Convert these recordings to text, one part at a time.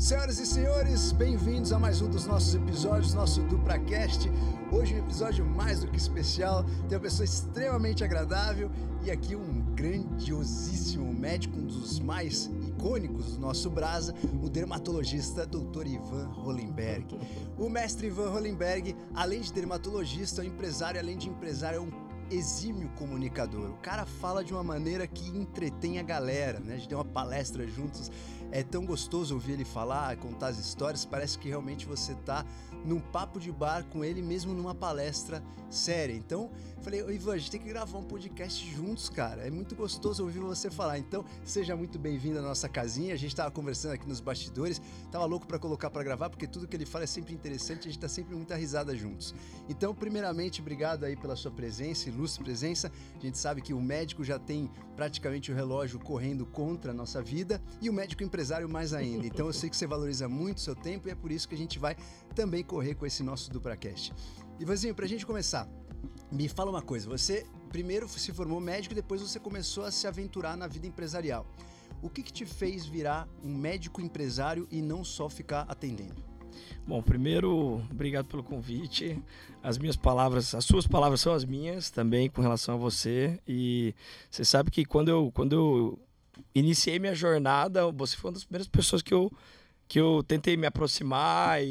Senhoras e senhores, bem-vindos a mais um dos nossos episódios, nosso DupraCast. Hoje um episódio mais do que especial, tem uma pessoa extremamente agradável e aqui um grandiosíssimo médico, um dos mais icônicos do nosso Brasa, o dermatologista Dr. Ivan Hollenberg. O mestre Ivan Hollenberg, além de dermatologista, é um empresário, além de empresário, é um exímio comunicador. O cara fala de uma maneira que entretém a galera, né? A gente tem uma palestra juntos, é tão gostoso ouvir ele falar, contar as histórias, parece que realmente você tá num papo de bar com ele mesmo numa palestra séria. Então, falei, Ivan, a gente tem que gravar um podcast juntos, cara. É muito gostoso ouvir você falar. Então, seja muito bem-vindo à nossa casinha. A gente tava conversando aqui nos bastidores, tava louco para colocar para gravar, porque tudo que ele fala é sempre interessante, a gente tá sempre muita risada juntos. Então, primeiramente, obrigado aí pela sua presença, ilustre presença. A gente sabe que o médico já tem praticamente o relógio correndo contra a nossa vida e o médico empresário mais ainda. Então, eu sei que você valoriza muito o seu tempo e é por isso que a gente vai também correr com esse nosso DupraCast. Ivanzinho, pra gente começar, me fala uma coisa. Você primeiro se formou médico e depois você começou a se aventurar na vida empresarial. O que, que te fez virar um médico empresário e não só ficar atendendo? Bom, primeiro, obrigado pelo convite. As minhas palavras, as suas palavras são as minhas também com relação a você. E você sabe que quando eu, quando eu iniciei minha jornada, você foi uma das primeiras pessoas que eu que eu tentei me aproximar e,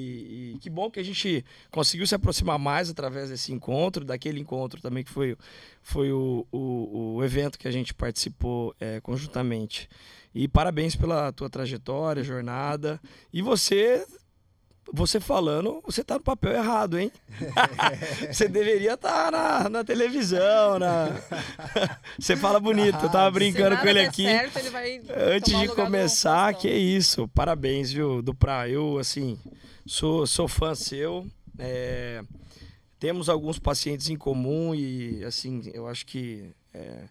e, que bom que a gente conseguiu se aproximar mais através desse encontro, daquele encontro também que foi, foi o, o, o evento que a gente participou é, conjuntamente. E parabéns pela tua trajetória, jornada. E você você falando, você tá no papel errado, hein? você deveria estar tá na, na televisão, na... você fala bonito, eu tava brincando com ele aqui. Certo, ele Antes de começar, que é isso. Parabéns, viu, do pra eu assim, sou sou fã seu. É... temos alguns pacientes em comum e assim, eu acho que é,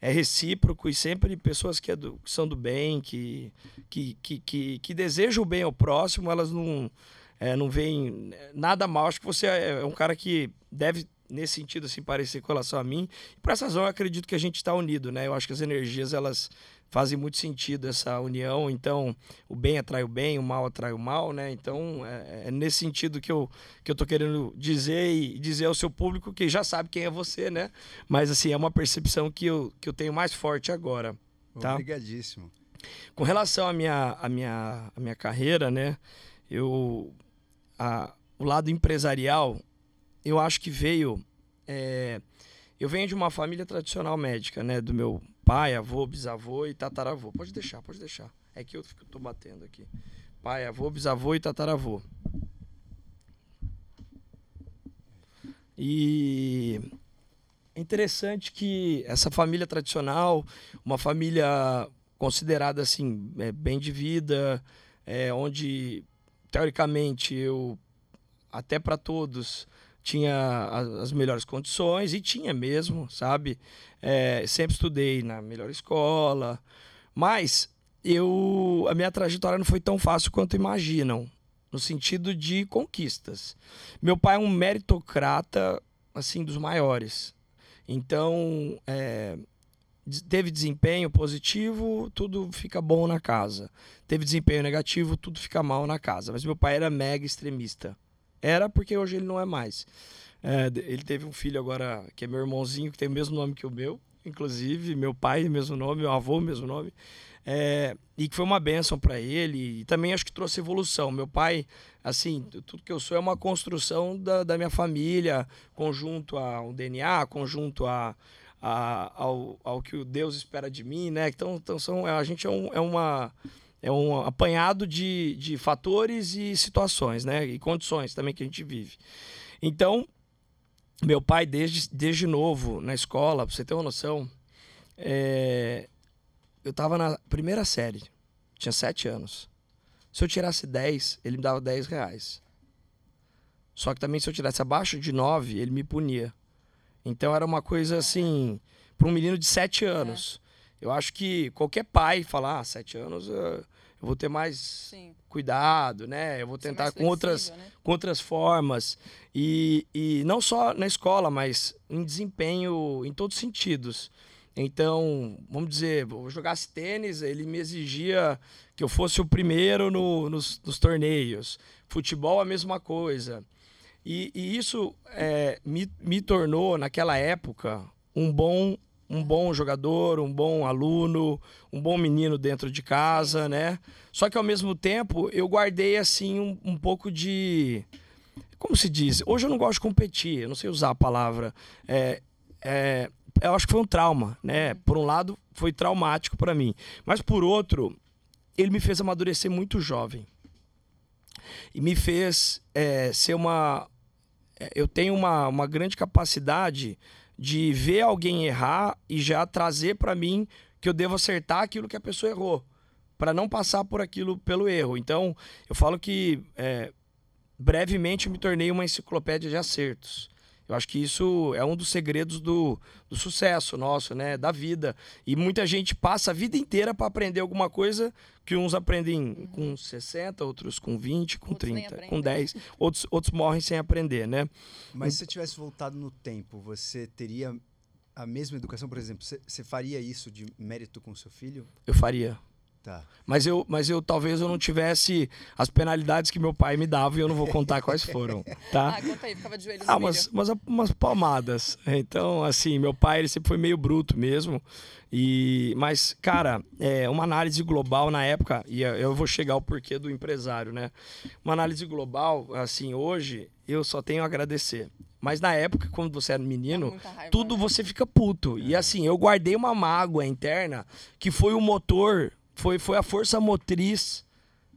é recíproco e sempre pessoas que, é do, que, são do bem, que, que, que, que, que desejam o bem ao próximo, elas não, é, não veem nada mal. Acho que você é, é um cara que deve, nesse sentido, assim, parecer com relação a mim. E por essa razão, eu acredito que a gente está unido, né? Eu acho que as energias, elas fazem muito sentido essa união. Então, o bem atrai o bem, o mal atrai o mal, né? Então, é, é nesse sentido que eu, que eu tô querendo dizer e dizer ao seu público que já sabe quem é você, né? Mas, assim, é uma percepção que eu, que eu tenho mais forte agora. Tá? Obrigadíssimo. Com relação à minha, à minha, à minha carreira, né? Eu a, o lado empresarial, eu acho que veio. É, eu venho de uma família tradicional médica, né? Do meu pai, avô, bisavô e tataravô. Pode deixar, pode deixar. É que eu tô batendo aqui. Pai, avô, bisavô e tataravô. E é interessante que essa família tradicional, uma família considerada assim, é, bem de vida, é, onde teoricamente eu até para todos tinha as melhores condições e tinha mesmo, sabe? É, sempre estudei na melhor escola, mas eu a minha trajetória não foi tão fácil quanto imaginam, no sentido de conquistas. Meu pai é um meritocrata assim dos maiores, então é, teve desempenho positivo, tudo fica bom na casa. Teve desempenho negativo, tudo fica mal na casa. Mas meu pai era mega extremista. Era porque hoje ele não é mais. É, ele teve um filho agora, que é meu irmãozinho, que tem o mesmo nome que o meu, inclusive. Meu pai, mesmo nome, meu avô, mesmo nome. É, e que foi uma benção para ele. E também acho que trouxe evolução. Meu pai, assim, tudo que eu sou é uma construção da, da minha família, conjunto a um DNA, conjunto a a, ao, ao que o Deus espera de mim, né? Então, então são, a gente é, um, é uma é um apanhado de, de fatores e situações, né? E condições também que a gente vive. Então, meu pai, desde, desde novo na escola, pra você ter uma noção, é, eu tava na primeira série, tinha sete anos. Se eu tirasse 10, ele me dava 10 reais. Só que também se eu tirasse abaixo de 9, ele me punia. Então era uma coisa assim, para um menino de 7 anos. É. Eu acho que qualquer pai falar, ah, 7 anos, eu vou ter mais Sim. cuidado, né? Eu vou tentar com outras, né? com outras formas. E, e não só na escola, mas em desempenho em todos os sentidos. Então, vamos dizer, eu jogasse tênis, ele me exigia que eu fosse o primeiro no, nos, nos, torneios. Futebol, a mesma coisa. E, e isso é, me, me tornou, naquela época, um bom um bom jogador, um bom aluno, um bom menino dentro de casa, né? Só que ao mesmo tempo eu guardei assim um, um pouco de. Como se diz? Hoje eu não gosto de competir, eu não sei usar a palavra. É, é, eu acho que foi um trauma, né? Por um lado, foi traumático para mim. Mas por outro, ele me fez amadurecer muito jovem. E me fez é, ser uma. É, eu tenho uma, uma grande capacidade de ver alguém errar e já trazer para mim que eu devo acertar aquilo que a pessoa errou, para não passar por aquilo pelo erro. Então, eu falo que é, brevemente me tornei uma enciclopédia de acertos. Eu acho que isso é um dos segredos do, do sucesso nosso, né? Da vida. E muita gente passa a vida inteira para aprender alguma coisa que uns aprendem com 60, outros com 20, com outros 30, com 10. Outros, outros morrem sem aprender, né? Mas se você tivesse voltado no tempo, você teria a mesma educação, por exemplo? Você, você faria isso de mérito com seu filho? Eu faria. Tá. Mas eu, mas eu talvez eu não tivesse as penalidades que meu pai me dava e eu não vou contar quais foram, tá? Ah, conta aí, ficava de joelho Ah, umas, umas, umas palmadas. Então, assim, meu pai ele sempre foi meio bruto mesmo. E, mas, cara, é uma análise global na época, e eu vou chegar ao porquê do empresário, né? Uma análise global, assim, hoje eu só tenho a agradecer. Mas na época, quando você era menino, raiva, tudo né? você fica puto. É. E assim, eu guardei uma mágoa interna que foi o motor foi, foi a força motriz.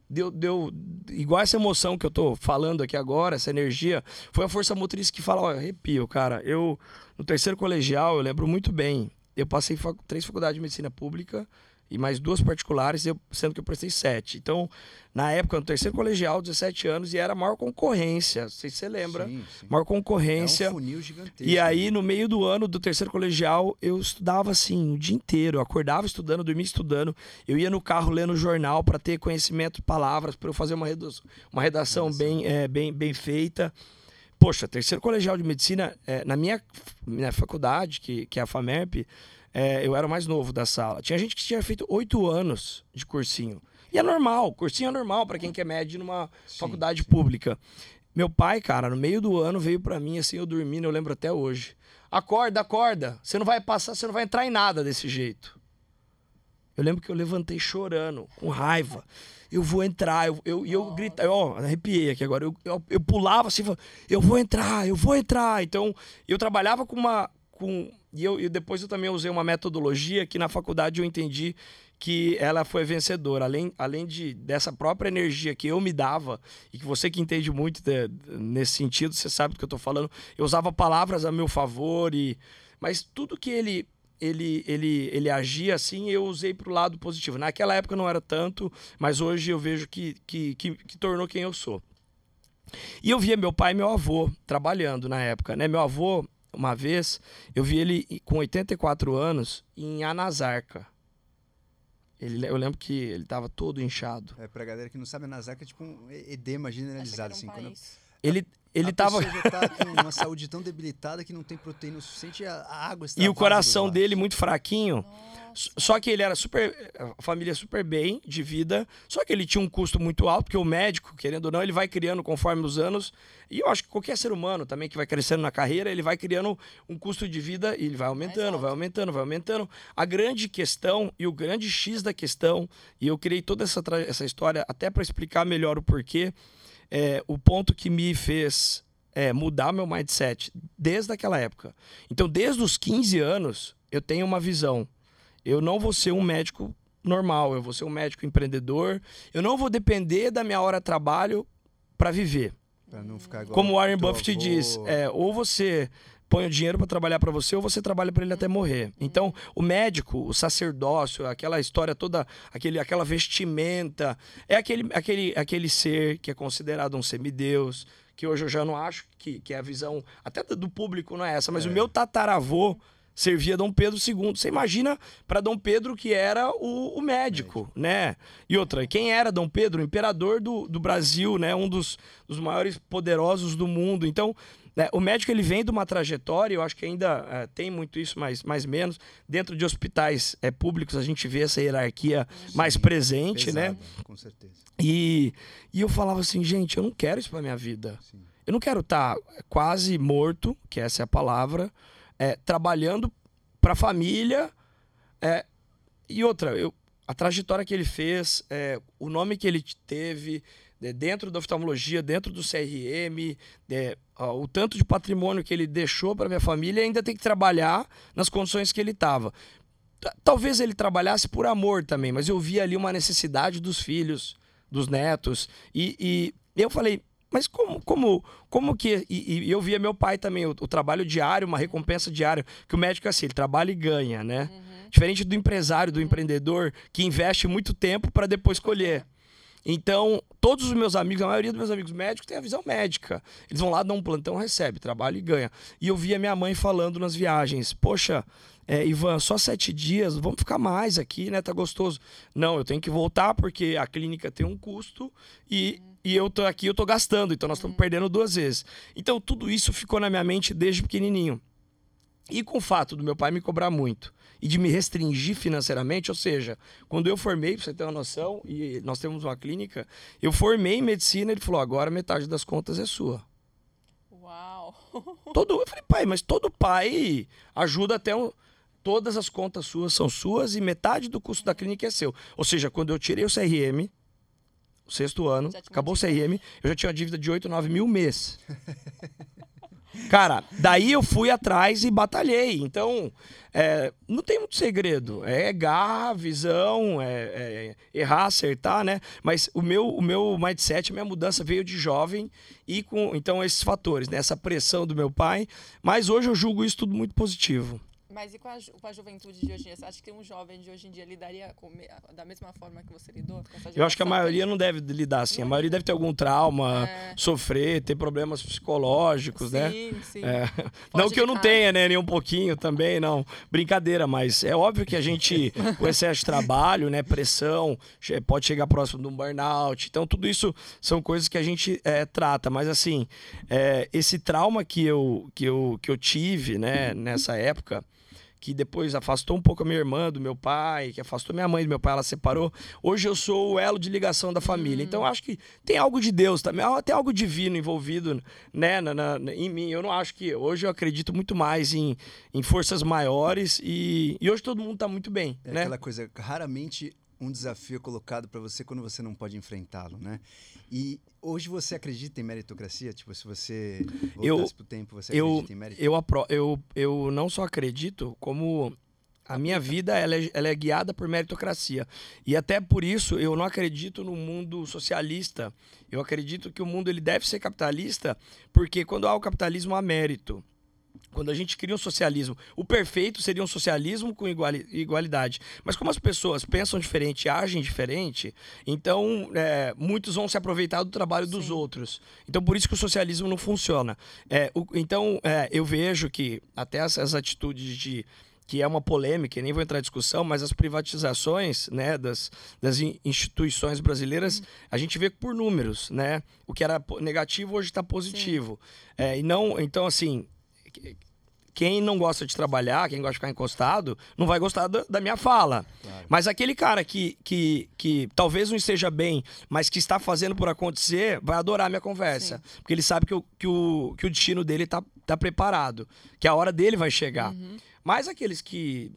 Deu, deu igual essa emoção que eu tô falando aqui agora, essa energia, foi a força motriz que fala, olha, arrepio, cara. Eu, no terceiro colegial, eu lembro muito bem. Eu passei três faculdades de medicina pública, e mais duas particulares, eu, sendo que eu prestei sete. Então, na época, no terceiro colegial, 17 anos, e era a maior concorrência, não sei se você lembra. Sim, sim. Maior concorrência. É um funil gigantesco. E aí, no meio do ano do terceiro colegial, eu estudava assim, o dia inteiro. Eu acordava estudando, dormia estudando. Eu ia no carro lendo jornal para ter conhecimento de palavras, para eu fazer uma redação, uma redação bem, é, bem, bem feita. Poxa, terceiro colegial de medicina, é, na minha, minha faculdade, que, que é a FAMERP, é, eu era o mais novo da sala. Tinha gente que tinha feito oito anos de cursinho. E é normal, cursinho é normal para quem quer médio numa sim, faculdade sim. pública. Meu pai, cara, no meio do ano veio para mim assim, eu dormindo, eu lembro até hoje. Acorda, acorda. Você não vai passar, você não vai entrar em nada desse jeito. Eu lembro que eu levantei chorando, com raiva. Eu vou entrar, eu, eu, eu gritava, ó, arrepiei aqui agora. Eu, eu, eu pulava assim, eu vou entrar, eu vou entrar. Então, eu trabalhava com uma, com e eu e depois eu também usei uma metodologia que na faculdade eu entendi que ela foi vencedora. Além, além de, dessa própria energia que eu me dava, e que você que entende muito de, nesse sentido, você sabe do que eu estou falando, eu usava palavras a meu favor, e mas tudo que ele ele, ele, ele agia assim, eu usei para o lado positivo. Naquela época não era tanto, mas hoje eu vejo que, que, que, que tornou quem eu sou. E eu via meu pai e meu avô trabalhando na época, né? Meu avô, uma vez, eu vi ele com 84 anos em Anasarca. Ele, eu lembro que ele estava todo inchado. É, pra galera que não sabe, Anasarca é tipo um edema generalizado. assim, quando... Ele, ele a tava. tá com uma saúde tão debilitada que não tem proteína suficiente, a, água está E o coração dele muito fraquinho. Nossa. Só que ele era super. A família super bem de vida. Só que ele tinha um custo muito alto, porque o médico, querendo ou não, ele vai criando conforme os anos. E eu acho que qualquer ser humano também que vai crescendo na carreira, ele vai criando um custo de vida e ele vai aumentando, vai aumentando, vai aumentando. A grande questão e o grande X da questão, e eu criei toda essa, essa história até para explicar melhor o porquê, é, o ponto que me fez é, mudar meu mindset desde aquela época. Então, desde os 15 anos, eu tenho uma visão eu não vou ser um médico normal, eu vou ser um médico empreendedor. Eu não vou depender da minha hora de trabalho para viver. Pra não ficar igual Como Warren Buffett avô. diz, é, ou você põe o dinheiro para trabalhar para você ou você trabalha para ele até morrer. Então, o médico, o sacerdócio, aquela história toda, aquele, aquela vestimenta, é aquele, aquele, aquele ser que é considerado um semideus, que hoje eu já não acho que, que é a visão, até do público não é essa, mas é. o meu tataravô servia Dom Pedro II. Você imagina para Dom Pedro que era o, o médico, né? E outra, quem era Dom Pedro? O imperador do, do Brasil, né? Um dos, dos maiores poderosos do mundo. Então, né, o médico ele vem de uma trajetória, eu acho que ainda é, tem muito isso, mas mais menos. Dentro de hospitais é, públicos a gente vê essa hierarquia Sim, mais presente, né? pesada, né? Com certeza. E, e eu falava assim, gente, eu não quero isso para minha vida. Sim. Eu não quero estar tá quase morto, que essa é a palavra, é, trabalhando para a família. É, e outra, eu, a trajetória que ele fez, é, o nome que ele teve dentro da oftalmologia, dentro do CRM, é, ó, o tanto de patrimônio que ele deixou para minha família, ainda tem que trabalhar nas condições que ele estava. Talvez ele trabalhasse por amor também, mas eu vi ali uma necessidade dos filhos, dos netos, e, e eu falei, mas como, como, como que. E, e eu via meu pai também, o, o, trabalho diário, uma recompensa diária, que o médico é assim, ele trabalha e ganha, né? Uhum. Diferente do empresário, do empreendedor, que investe muito tempo para depois colher. Então, todos os meus amigos, a maioria dos meus amigos médicos tem a visão médica. Eles vão lá, dão um plantão, recebe, trabalha e ganha. E eu via minha mãe falando nas viagens: Poxa, é, Ivan, só sete dias, vamos ficar mais aqui, né? Tá gostoso. Não, eu tenho que voltar porque a clínica tem um custo e, uhum. e eu tô aqui, eu tô gastando, então nós estamos uhum. perdendo duas vezes. Então tudo isso ficou na minha mente desde pequenininho. E com o fato do meu pai me cobrar muito e de me restringir financeiramente, ou seja, quando eu formei, pra você ter uma noção, e nós temos uma clínica, eu formei em medicina, ele falou: agora metade das contas é sua. Uau! Todo, eu falei, pai, mas todo pai ajuda até um todas as contas suas são suas e metade do custo da clínica é seu. Ou seja, quando eu tirei o CRM, o sexto ano, acabou o CRM, eu já tinha uma dívida de 8, 9 mil mês. Cara, daí eu fui atrás e batalhei. Então, é, não tem muito segredo. É garra, visão, é, é, errar, acertar, né? Mas o meu, o meu mindset, a minha mudança veio de jovem e com então esses fatores, né? essa pressão do meu pai. Mas hoje eu julgo isso tudo muito positivo. Mas e com a, com a juventude de hoje em dia? Você acha que um jovem de hoje em dia lidaria com, da mesma forma que você lidou? Eu acho que a maioria não deve lidar assim. A maioria deve ter algum trauma, é. sofrer, ter problemas psicológicos, sim, né? Sim, sim. É. Não que eu não tenha, né? Nem um pouquinho também, não. Brincadeira, mas é óbvio que a gente, com excesso de trabalho, né? Pressão, pode chegar próximo de um burnout. Então, tudo isso são coisas que a gente é, trata. Mas, assim, é, esse trauma que eu, que, eu, que eu tive, né? Nessa época que depois afastou um pouco a minha irmã do meu pai, que afastou minha mãe do meu pai, ela separou. Hoje eu sou o elo de ligação da família. Hum. Então acho que tem algo de Deus também, tem algo divino envolvido né, na, na, em mim. Eu não acho que. Hoje eu acredito muito mais em, em forças maiores e, e hoje todo mundo está muito bem. É né? aquela coisa, raramente um desafio é colocado para você quando você não pode enfrentá-lo, né? E hoje você acredita em meritocracia? Tipo, se você voltasse pro tempo, você eu, acredita em meritocracia? Eu, apro eu, eu não só acredito, como a minha vida ela é, ela é, guiada por meritocracia. E até por isso eu não acredito no mundo socialista. Eu acredito que o mundo ele deve ser capitalista, porque quando há o capitalismo há mérito quando a gente cria um socialismo, o perfeito seria um socialismo com igualdade. Mas como as pessoas pensam diferente, agem diferente, então é, muitos vão se aproveitar do trabalho dos Sim. outros. Então por isso que o socialismo não funciona. É, o, então é, eu vejo que até essas atitudes de que é uma polêmica, nem vou entrar em discussão, mas as privatizações né, das, das instituições brasileiras, uhum. a gente vê por números, né? O que era negativo hoje está positivo. É, e não, então assim, quem não gosta de trabalhar, quem gosta de ficar encostado, não vai gostar da, da minha fala. Claro. Mas aquele cara que, que, que talvez não esteja bem, mas que está fazendo por acontecer, vai adorar a minha conversa. Sim. Porque ele sabe que o, que, o, que o destino dele está tá preparado, que a hora dele vai chegar. Uhum. Mas aqueles que.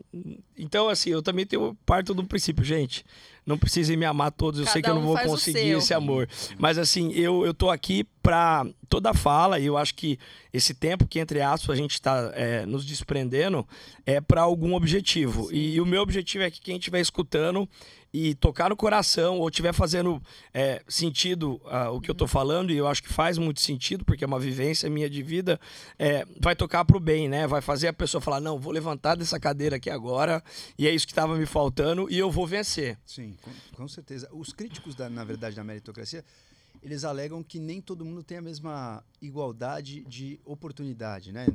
Então, assim, eu também tenho parto do princípio, gente. Não precisem me amar todos, eu Cada sei que eu não um vou conseguir esse amor. Mas assim, eu, eu tô aqui para toda fala, e eu acho que esse tempo que, entre aspas, a gente está é, nos desprendendo é para algum objetivo. E, e, o meu objetivo é que quem estiver escutando e tocar no coração ou estiver fazendo é, sentido uh, o que eu estou falando, e eu acho que faz muito sentido, porque é uma vivência minha de vida, é, vai tocar para o bem, né? Vai fazer a pessoa falar: não, vou levantar dessa cadeira aqui agora, e é isso que estava me faltando, e eu vou vencer. Sim, com, com certeza. Os críticos, da, na verdade, da meritocracia eles alegam que nem todo mundo tem a mesma igualdade de oportunidade, né?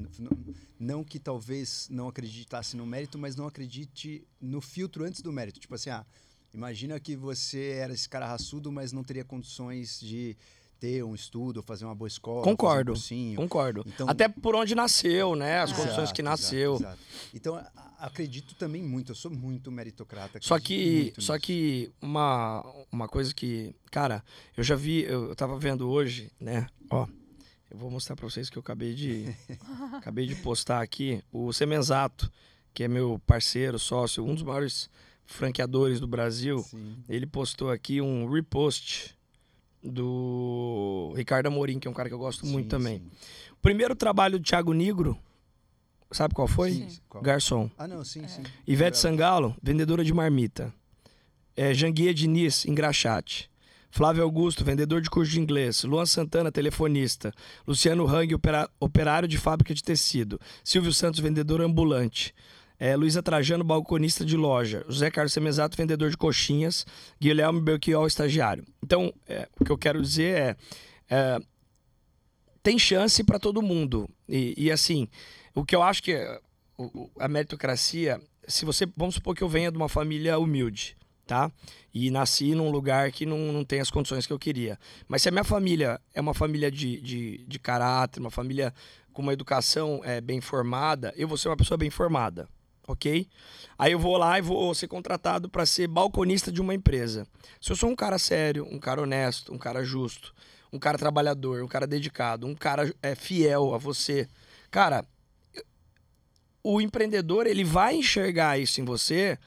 Não que talvez não acreditasse no mérito, mas não acredite no filtro antes do mérito. Tipo assim, ah, imagina que você era esse cara raçudo, mas não teria condições de ter um estudo, fazer uma boa escola, Concordo. um. Concordo. Então- Até por onde nasceu, né? As Ah. condições que Exato, nasceu. exato, exato. Então, acredito também muito, eu sou muito meritocrata. Só que, só nisso. que uma, uma coisa que, cara, eu já vi, eu, eu tava vendo hoje, né? Ó, eu vou mostrar pra vocês que eu acabei de, acabei de postar aqui o Semenzato, que é meu parceiro, sócio, um dos maiores franqueadores do Brasil. Sim. Ele postou aqui um repost do Ricardo Amorim, que é um cara que eu gosto muito Sim, também. sim. O primeiro trabalho do Thiago Negro, sabe qual foi? Sim? Garçom. Ah, não, sim, sim. Ivete Sangalo, vendedora de marmita. É, Janguia Diniz, engraxate. Flávio Augusto, vendedor de curso de inglês. Luan Santana, telefonista. Luciano Hang, operário de fábrica de tecido. Silvio Santos, vendedor ambulante. É, Luísa Trajano, balconista de loja. José Carlos Semesato, vendedor de coxinhas. Guilherme Belchior, estagiário. Então, é, o que eu quero dizer é, é, tem chance para todo mundo. E, e, assim, o que eu acho que é, a meritocracia, se você, vamos supor que eu venha de uma família humilde, tá? E nasci num lugar que não, não tem as condições que eu queria. Mas se a minha família é uma família de, de, de caráter, uma família com uma educação é, bem formada, eu vou ser uma pessoa bem formada, ok? Aí eu vou lá e vou ser contratado para ser balconista de uma empresa. Se eu sou um cara sério, um cara honesto, um cara justo, um cara trabalhador, um cara dedicado, um cara é, fiel a você, cara, o empreendedor ele vai enxergar isso em você.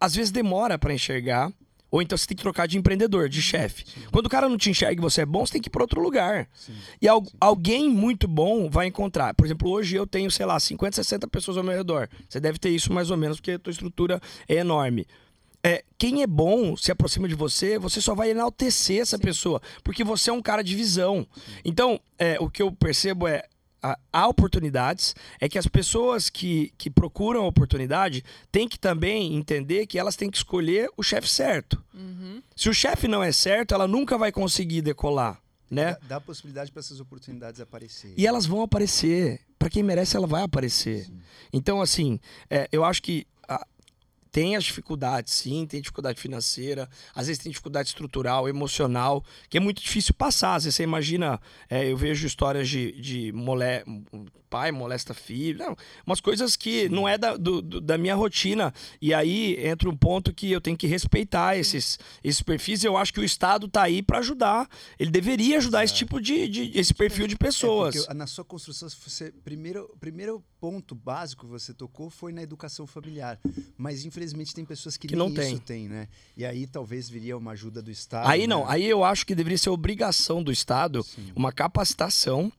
Às vezes demora para enxergar, ou então você tem que trocar de empreendedor, de chefe. Quando o cara não te enxerga e você é bom, você tem que ir para outro lugar. Sim. E al- alguém muito bom vai encontrar. Por exemplo, hoje eu tenho, sei lá, 50, 60 pessoas ao meu redor. Você deve ter isso mais ou menos, porque a tua estrutura é enorme. É, quem é bom se aproxima de você, você só vai enaltecer essa pessoa, porque você é um cara de visão. Então, é, o que eu percebo é há- oportunidades, é que as pessoas que, que procuram a oportunidade têm que também entender que elas têm que escolher o chefe certo. Uhum. Se o chefe não é certo, ela nunca vai conseguir decolar, né? Dá, dá possibilidade para essas oportunidades aparecerem. E elas vão aparecer. Pra quem merece, ela vai aparecer. Sim. Então, assim, é, eu acho que tem as dificuldades, sim, tem dificuldade financeira, às vezes tem dificuldade estrutural, emocional, que é muito difícil passar. Às vezes você imagina, é, eu vejo histórias de, de mole, pai molesta filho, não, umas coisas que não é da, do- do- da minha rotina. E aí entra um ponto que eu tenho que respeitar esses, esses perfis. e Eu acho que o Estado tá aí para ajudar. Ele deveria ajudar esse tipo de, de- esse perfil de pessoas. É porque na sua construção, você, primeiro, o primeiro ponto básico que você tocou foi na educação familiar. Mas infelizmente tem pessoas que, Que nem não tem. isso tem, né? E aí talvez viria uma ajuda do Estado. Aí né? não, aí eu acho que deveria ser obrigação do Estado Sim. uma capacitação,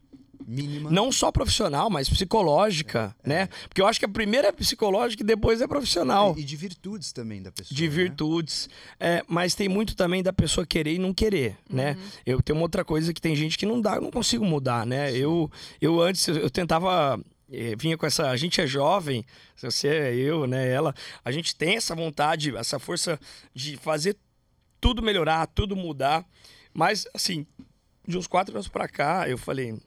Mínima. não só profissional, mas psicológica, né? Porque eu acho que a primeira é psicológica e depois é profissional. E, e de virtudes também da pessoa. De né? virtudes. É, mas tem muito também da pessoa querer e não querer, né? Eu tenho uma outra coisa que tem gente que não dá, eu não consigo mudar, né? Eu, eu antes, eu, tentava. eh, vinha com essa. A gente é jovem, se você é eu, né? Ela. A gente tem essa vontade, essa força de fazer tudo melhorar, tudo mudar. Mas, assim, de uns quatro anos pra cá, eu falei.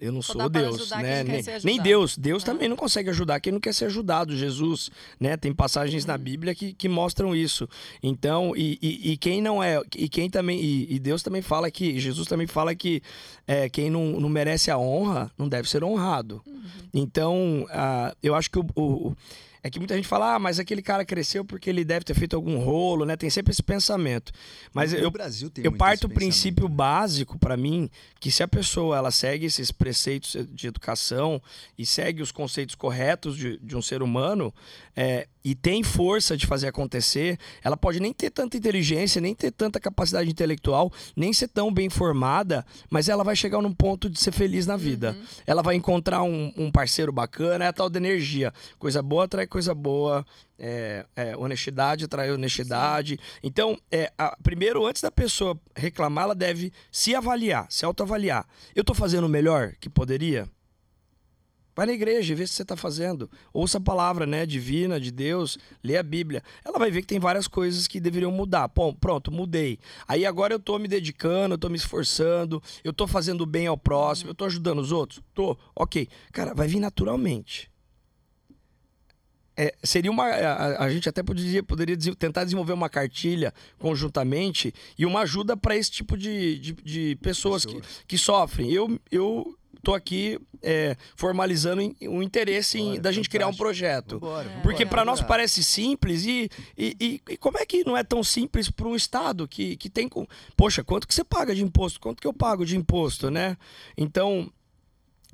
Eu não Só sou Deus, né? Nem, nem. Deus. Deus É. também não consegue ajudar quem não quer ser ajudado. Jesus, né? Tem passagens Uhum. na Bíblia que, que mostram isso. Então, e, e, e quem não é, e quem também, e, e Deus também fala que, Jesus também fala que é, quem não, não merece a honra não deve ser honrado. Uhum. Então, ah, eu acho que o, o- o- é que muita gente fala, ah, mas aquele cara cresceu porque ele deve ter feito algum rolo, né? Tem sempre esse pensamento. Mas No eu, Brasil tem eu parto do princípio né? básico para mim que se a pessoa ela segue esses preceitos de educação e segue os conceitos corretos de, de um ser humano é, e tem força de fazer acontecer, ela pode nem ter tanta inteligência, nem ter tanta capacidade intelectual, nem ser tão bem formada, mas ela vai chegar num ponto de ser feliz na vida. Ela vai encontrar um, um parceiro bacana, é a tal da energia. Coisa boa atrai coisa boa. é, é, honestidade atrai honestidade. Então, é, a- primeiro, antes da pessoa reclamar, ela deve se avaliar, se autoavaliar. Eu tô fazendo o melhor que poderia? Vai na igreja e vê se você está fazendo. Ouça a palavra, né, divina, de Deus, lê a Bíblia. Ela vai ver que tem várias coisas que deveriam mudar. Bom, pronto, mudei. Aí agora eu estou me dedicando, eu estou me esforçando, eu estou fazendo bem ao próximo, eu estou ajudando os outros. Tô, ok. Cara, vai vir naturalmente. É, seria uma. A, a, gente até poderia, poderia tentar desenvolver uma cartilha conjuntamente e uma ajuda para esse tipo de, de, de pessoas que, que sofrem. Eu, eu tô aqui é, formalizando o interesse Bora, em, da gente criar um projeto. Porque para nós parece simples e, e, e, e, como é que não é tão simples para um Estado que, que tem. Com... Poxa, quanto que você paga de imposto? Quanto que eu pago de imposto, né? Então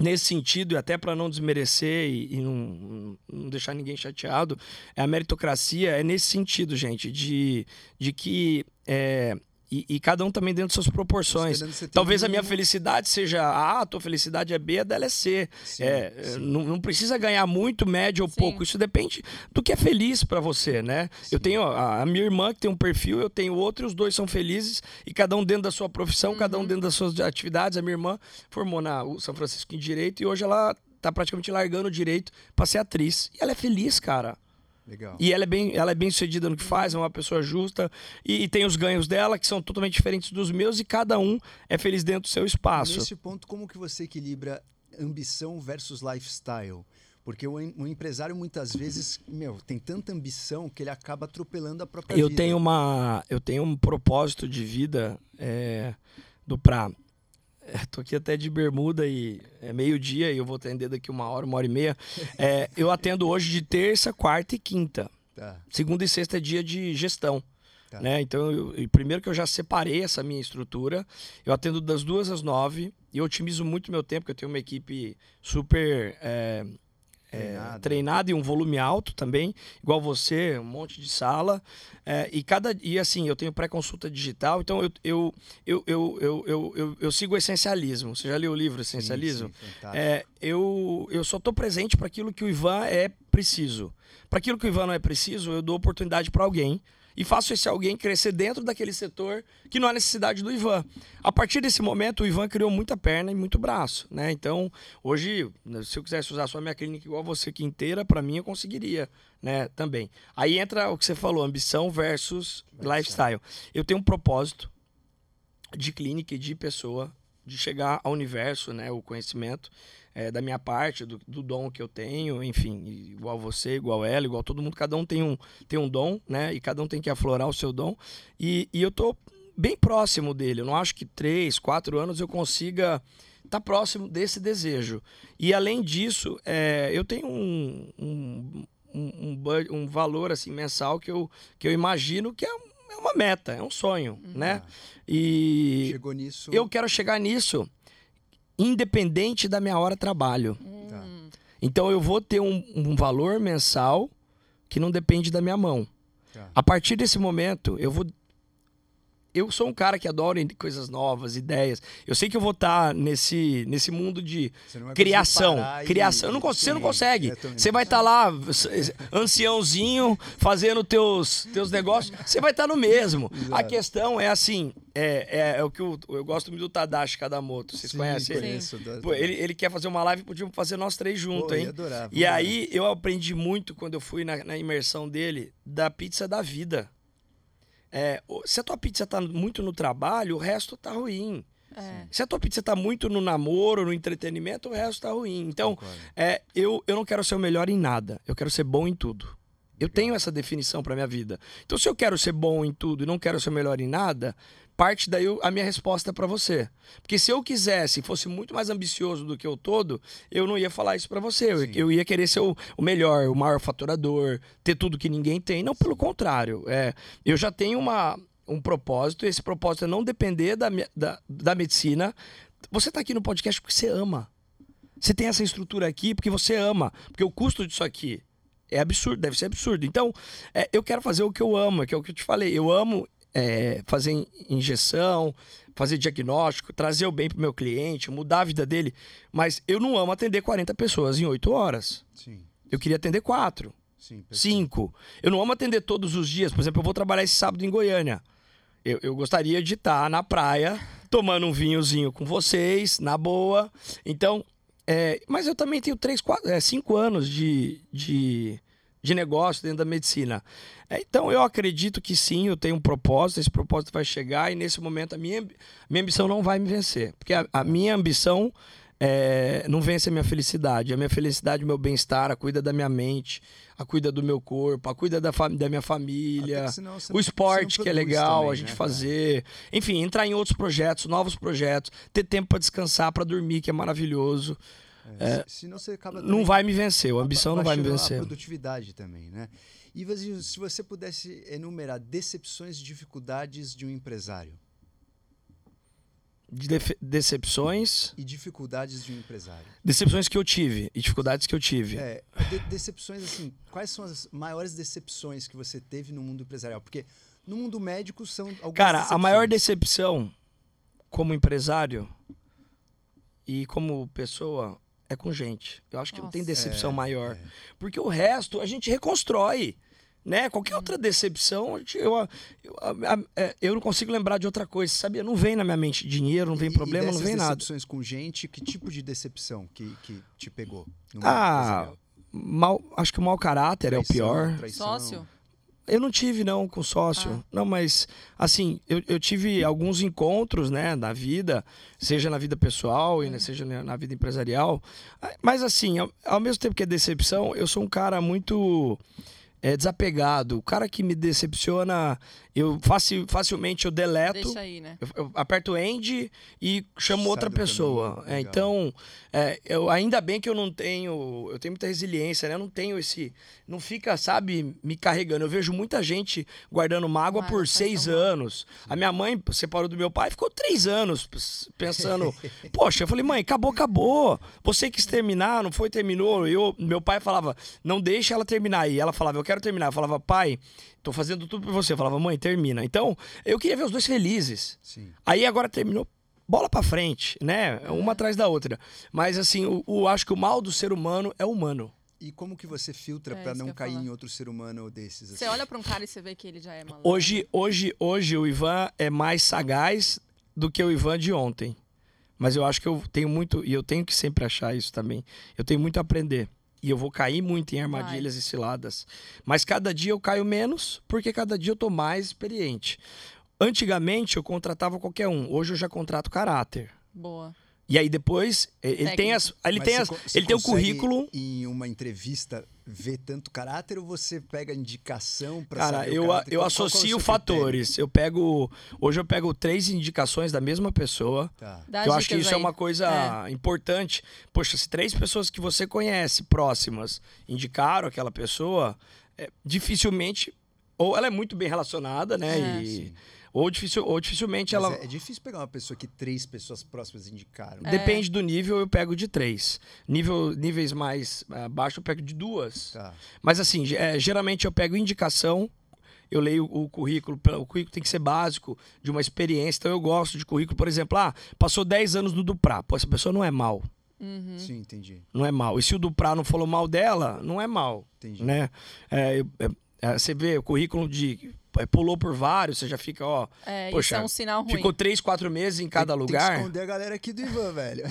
nesse sentido, e até para não desmerecer e, e não, não, deixar ninguém chateado, a meritocracia é nesse sentido, gente, de, de que é, e, e, cada um também dentro de suas proporções. Talvez a minha felicidade seja A, a tua felicidade é B, a dela é C. Sim, é, sim. Não, não, precisa ganhar muito, médio ou sim. pouco. Isso depende do que é feliz para você, né? Eu tenho a, a, minha irmã que tem um perfil, eu tenho outro, e os dois são felizes, e cada um dentro da sua profissão, uhum. cada um uhum. dentro das suas atividades. A minha irmã formou na São Francisco em Direito e hoje ela tá praticamente largando o direito para ser atriz. E ela é feliz, cara. Legal. E ela é bem, ela é bem sucedida no que faz, é uma pessoa justa e, e, tem os ganhos dela que são totalmente diferentes dos meus e cada um é feliz dentro do seu espaço. Nesse ponto, como que você equilibra ambição versus lifestyle? Porque o, o, empresário muitas vezes, meu, tem tanta ambição que ele acaba atropelando a própria eu vida. Tenho uma, eu tenho um propósito de vida é, do pra é, tô aqui até de bermuda e é meio-dia e eu vou atender daqui uma hora, uma hora e meia. É, eu atendo hoje de terça, quarta e quinta. Tá. Segunda e sexta é dia de gestão. Tá. Né? Então, eu, primeiro que eu já separei essa minha estrutura, eu atendo das duas às nove e otimizo muito meu tempo, porque eu tenho uma equipe super é, é, treinado. É, treinado. e um volume alto também, igual você, um monte de sala. É, e cada e assim, eu tenho pré-consulta digital, então eu eu, eu, eu, eu, eu, eu, eu, sigo o essencialismo. Você já leu o livro Essencialismo? Sim, sim, é, eu, eu só estou presente para aquilo que o Ivan é preciso. Para aquilo que o Ivan não é preciso, eu dou oportunidade para alguém e faço esse alguém crescer dentro daquele setor que não há necessidade do Ivan. A partir desse momento, o Ivan criou muita perna e muito braço, né? Então, hoje, se eu quisesse usar só a minha clínica igual você aqui inteira, para mim eu conseguiria, né? Também. Aí entra o que você falou, ambição versus lifestyle. Eu tenho um propósito de clínica e de pessoa de chegar ao universo, né? O conhecimento é, da minha parte, do, do, dom que eu tenho, enfim, igual você, igual ela, igual todo mundo, cada um tem um, tem um dom, né? E cada um tem que aflorar o seu dom. E, e eu tô bem próximo dele. Eu não acho que três, quatro anos eu consiga estar tá próximo desse desejo. E além disso, é, eu tenho um, um, um, um, valor assim mensal que eu, que eu imagino que é, é uma meta, é um sonho, uhum. né? E Chegou nisso. eu quero chegar nisso independente da minha hora de trabalho. Tá. Então eu vou ter um, um, valor mensal que não depende da minha mão. Tá. A partir desse momento, eu vou eu sou um cara que adora coisas novas, ideias. Eu sei que eu vou estar tá nesse, nesse mundo de criação. Criação. E... Não você não consegue. Você vai estar tá lá, anciãozinho, fazendo teus, teus negócios. Você vai estar tá no mesmo. Exato. A questão é assim: é, é, é, o que eu, eu gosto muito do Tadashi Kadamoto. Vocês Sim, conhecem ele? Pô, ele? Ele quer fazer uma live, podíamos fazer nós três juntos, hein? Adorar, e aí eu aprendi muito quando eu fui na, na imersão dele da pizza da vida. É, se a tua pizza tá muito no trabalho, o resto tá ruim. É. Se a tua pizza tá muito no namoro, no entretenimento, o resto tá ruim. Então, é, eu, eu não quero ser o melhor em nada. Eu quero ser bom em tudo. Eu tenho essa definição para minha vida. Então, se eu quero ser bom em tudo e não quero ser o melhor em nada, parte daí a minha resposta para você. Porque se eu quisesse, fosse muito mais ambicioso do que eu todo, eu não ia falar isso para você. Eu, eu, ia querer ser o, o, melhor, o maior faturador, ter tudo que ninguém tem. Não, pelo contrário. É, eu já tenho uma, um propósito, e esse propósito é não depender da, da, da medicina. Você está aqui no podcast porque você ama. Você tem essa estrutura aqui porque você ama. Porque o custo disso aqui é absurdo, deve ser absurdo. Então, é, eu quero fazer o que eu amo, que é o que eu te falei. Eu amo é, fazer injeção, fazer diagnóstico, trazer o bem para o meu cliente, mudar a vida dele. Mas eu não amo atender 40 pessoas em 8 horas. Sim. Eu queria atender 4. Sim, 5. Eu não amo atender todos os dias. Por exemplo, eu vou trabalhar esse sábado em Goiânia. Eu, eu gostaria de estar na praia, tomando um vinhozinho com vocês, na boa. Então, É, mas eu também tenho três, quatro, é, cinco anos de, de, de negócio dentro da medicina. É, então eu acredito que sim, eu tenho um propósito, esse propósito vai chegar e nesse momento a minha, minha ambição não vai me vencer. Porque a, a minha ambição é, não vence a minha felicidade. A minha felicidade, o meu bem-estar, a cuida da minha mente, a cuida do meu corpo, a cuida da, da minha família, o esporte que é legal também, a gente né, fazer. Cara? Enfim, entrar em outros projetos, novos projetos, ter tempo para descansar, para dormir, que é maravilhoso. É, se, você acaba não vai me vencer, a ambição não vai me vencer. A produtividade também, né? E se você pudesse enumerar decepções e dificuldades de um empresário? de decepções. E dificuldades de um empresário. Decepções que eu tive e dificuldades que eu tive. É, de decepções, assim, quais são as maiores decepções que você teve no mundo empresarial? Porque no mundo médico são algumas Cara, decepções. a maior decepção como empresário e como pessoa é com gente. Eu acho que Nossa. não tem decepção é, maior. É. Porque o resto a gente reconstrói né? Qualquer outra decepção, eu, eu, eu, é, eu, não consigo lembrar de outra coisa, sabia? Não vem na minha mente dinheiro, não vem e, problema, e não vem nada. decepções com gente, que tipo de decepção que, que te pegou? ah, mal, acho que o mau caráter traição, é o pior. Traição. Sócio? Eu não tive, não, com sócio. Ah. Não, mas, assim, eu, eu tive alguns encontros, né, na vida, seja na vida pessoal e seja na vida empresarial. Mas, assim, ao, ao mesmo tempo que é decepção, eu sou um cara muito é, desapegado. O cara que me decepciona, eu facil, facilmente eu deleto. Deixa aí, né? Eu, eu aperto end e chamo Sai outra pessoa. É, então, é, eu, ainda bem que eu não tenho. Eu tenho muita resiliência, né? Eu não tenho esse. Não fica, sabe, me carregando. Eu vejo muita gente guardando mágoa por seis anos. A minha mãe separou do meu pai, ficou três anos pensando. Poxa, eu falei, mãe, acabou, acabou. Você quis terminar, não foi, terminou. Eu, meu pai falava, não deixa ela terminar. E ela falava, eu quero terminar. Eu falava, pai, tô fazendo tudo por você. Eu falava, mãe, termina. Então, eu queria ver os dois felizes. Sim. Aí agora terminou, bola para frente, né? É. Uma atrás da outra. Mas assim, o, o, acho que o mal do ser humano é humano. E como que você filtra é, para não cair falar. em outro ser humano desses? Assim? Você olha para um cara e você vê que ele já é maluco. Hoje, hoje, hoje o Ivan é mais sagaz do que o Ivan de ontem. Mas eu acho que eu tenho muito, e eu tenho que sempre achar isso também. Eu tenho muito a aprender. E eu vou cair muito em armadilhas Vai. e ciladas. Mas cada dia eu caio menos, porque cada dia eu tô mais experiente. Antigamente eu contratava qualquer um, hoje eu já contrato caráter. Boa. E aí depois ele tem as, ele tem as, você ele tem o currículo em uma entrevista ver tanto caráter ou você pega indicação para Cara, eu eu qual, associo qual é fatores. Eu pego hoje eu pego três indicações da mesma pessoa. Tá. Que eu acho que isso aí. é uma coisa é. importante. Poxa, se três pessoas que você conhece próximas indicaram aquela pessoa, é, dificilmente ou ela é muito bem relacionada, né? É, e sim ou, dificil, ou dificilmente Mas ela. É, é, difícil pegar uma pessoa que três pessoas próximas indicaram. É. Depende do nível, eu pego de três. Nível, níveis mais uh, baixos, eu pego de duas. Tá. Mas assim, é, geralmente eu pego indicação. Eu leio o currículo, o currículo tem que ser básico, de uma experiência. Então eu gosto de currículo, por exemplo, ah, passou 10 anos no Duprá. Pô, essa pessoa não é mal. Uhum. Sim, entendi. Não é mal. E se o Duprá não falou mal dela, não é mal. Entendi. Né? É, é, você vê o currículo de é, pulou por vários, você já fica, ó. É, poxa, isso é um sinal ruim. Ficou três, quatro meses em cada tem, lugar. Tem que esconder a galera aqui do Ivan, velho.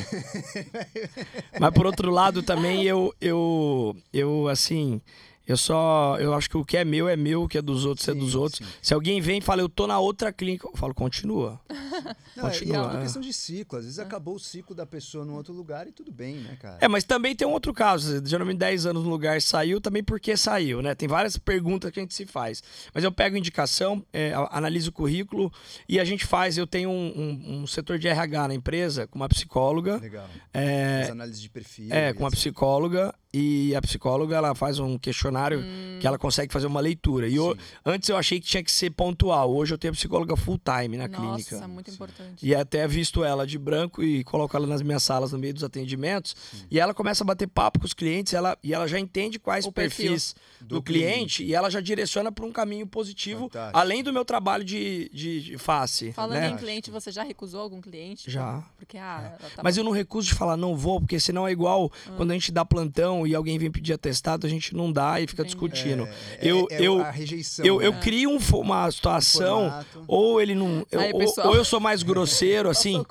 Mas por outro lado também eu, eu, eu assim, eu só. Eu acho que o que é meu é meu, o que é dos outros sim, é dos outros. Sim. Se alguém vem e fala, eu tô na outra clínica, eu falo, continua. Não, continua. É, é uma questão de ciclo. Às vezes é. acabou o ciclo da pessoa num outro lugar e tudo bem, né, cara? É, mas também tem um outro caso. Geralmente 10 anos no lugar saiu, também porque saiu, né? Tem várias perguntas que a gente se faz. Mas eu pego indicação, é, analiso o currículo e a gente faz. Eu tenho um, um, um, setor de RH na empresa com uma psicóloga. Legal. É, As análises de perfil. É, com uma psicóloga e a psicóloga ela faz um questionário hum. que ela consegue fazer uma leitura. E eu, antes eu achei que tinha que ser pontual. Hoje eu tenho a psicóloga full time na Nossa, clínica. Nossa, muito importante. E até visto ela de branco e coloco ela nas minhas salas no meio dos atendimentos. Sim. E ela começa a bater papo com os clientes ela, e ela já entende quais o perfis do, do cliente, cliente, e ela já direciona para um caminho positivo, Fantástico. além do meu trabalho de, de, de face. Falando né? em cliente, você já recusou algum cliente? Já. Porque, ah, é. tá Mas eu não recuso de falar não vou, porque senão é igual hum. quando a gente dá plantão e alguém vem pedir atestado, a gente não dá e fica discutindo. É, eu, é, é eu, a rejeição. Eu, né? eu crio um, uma situação, ou ele não. Eu, Aí, ou, ou, eu sou mais grosseiro, assim.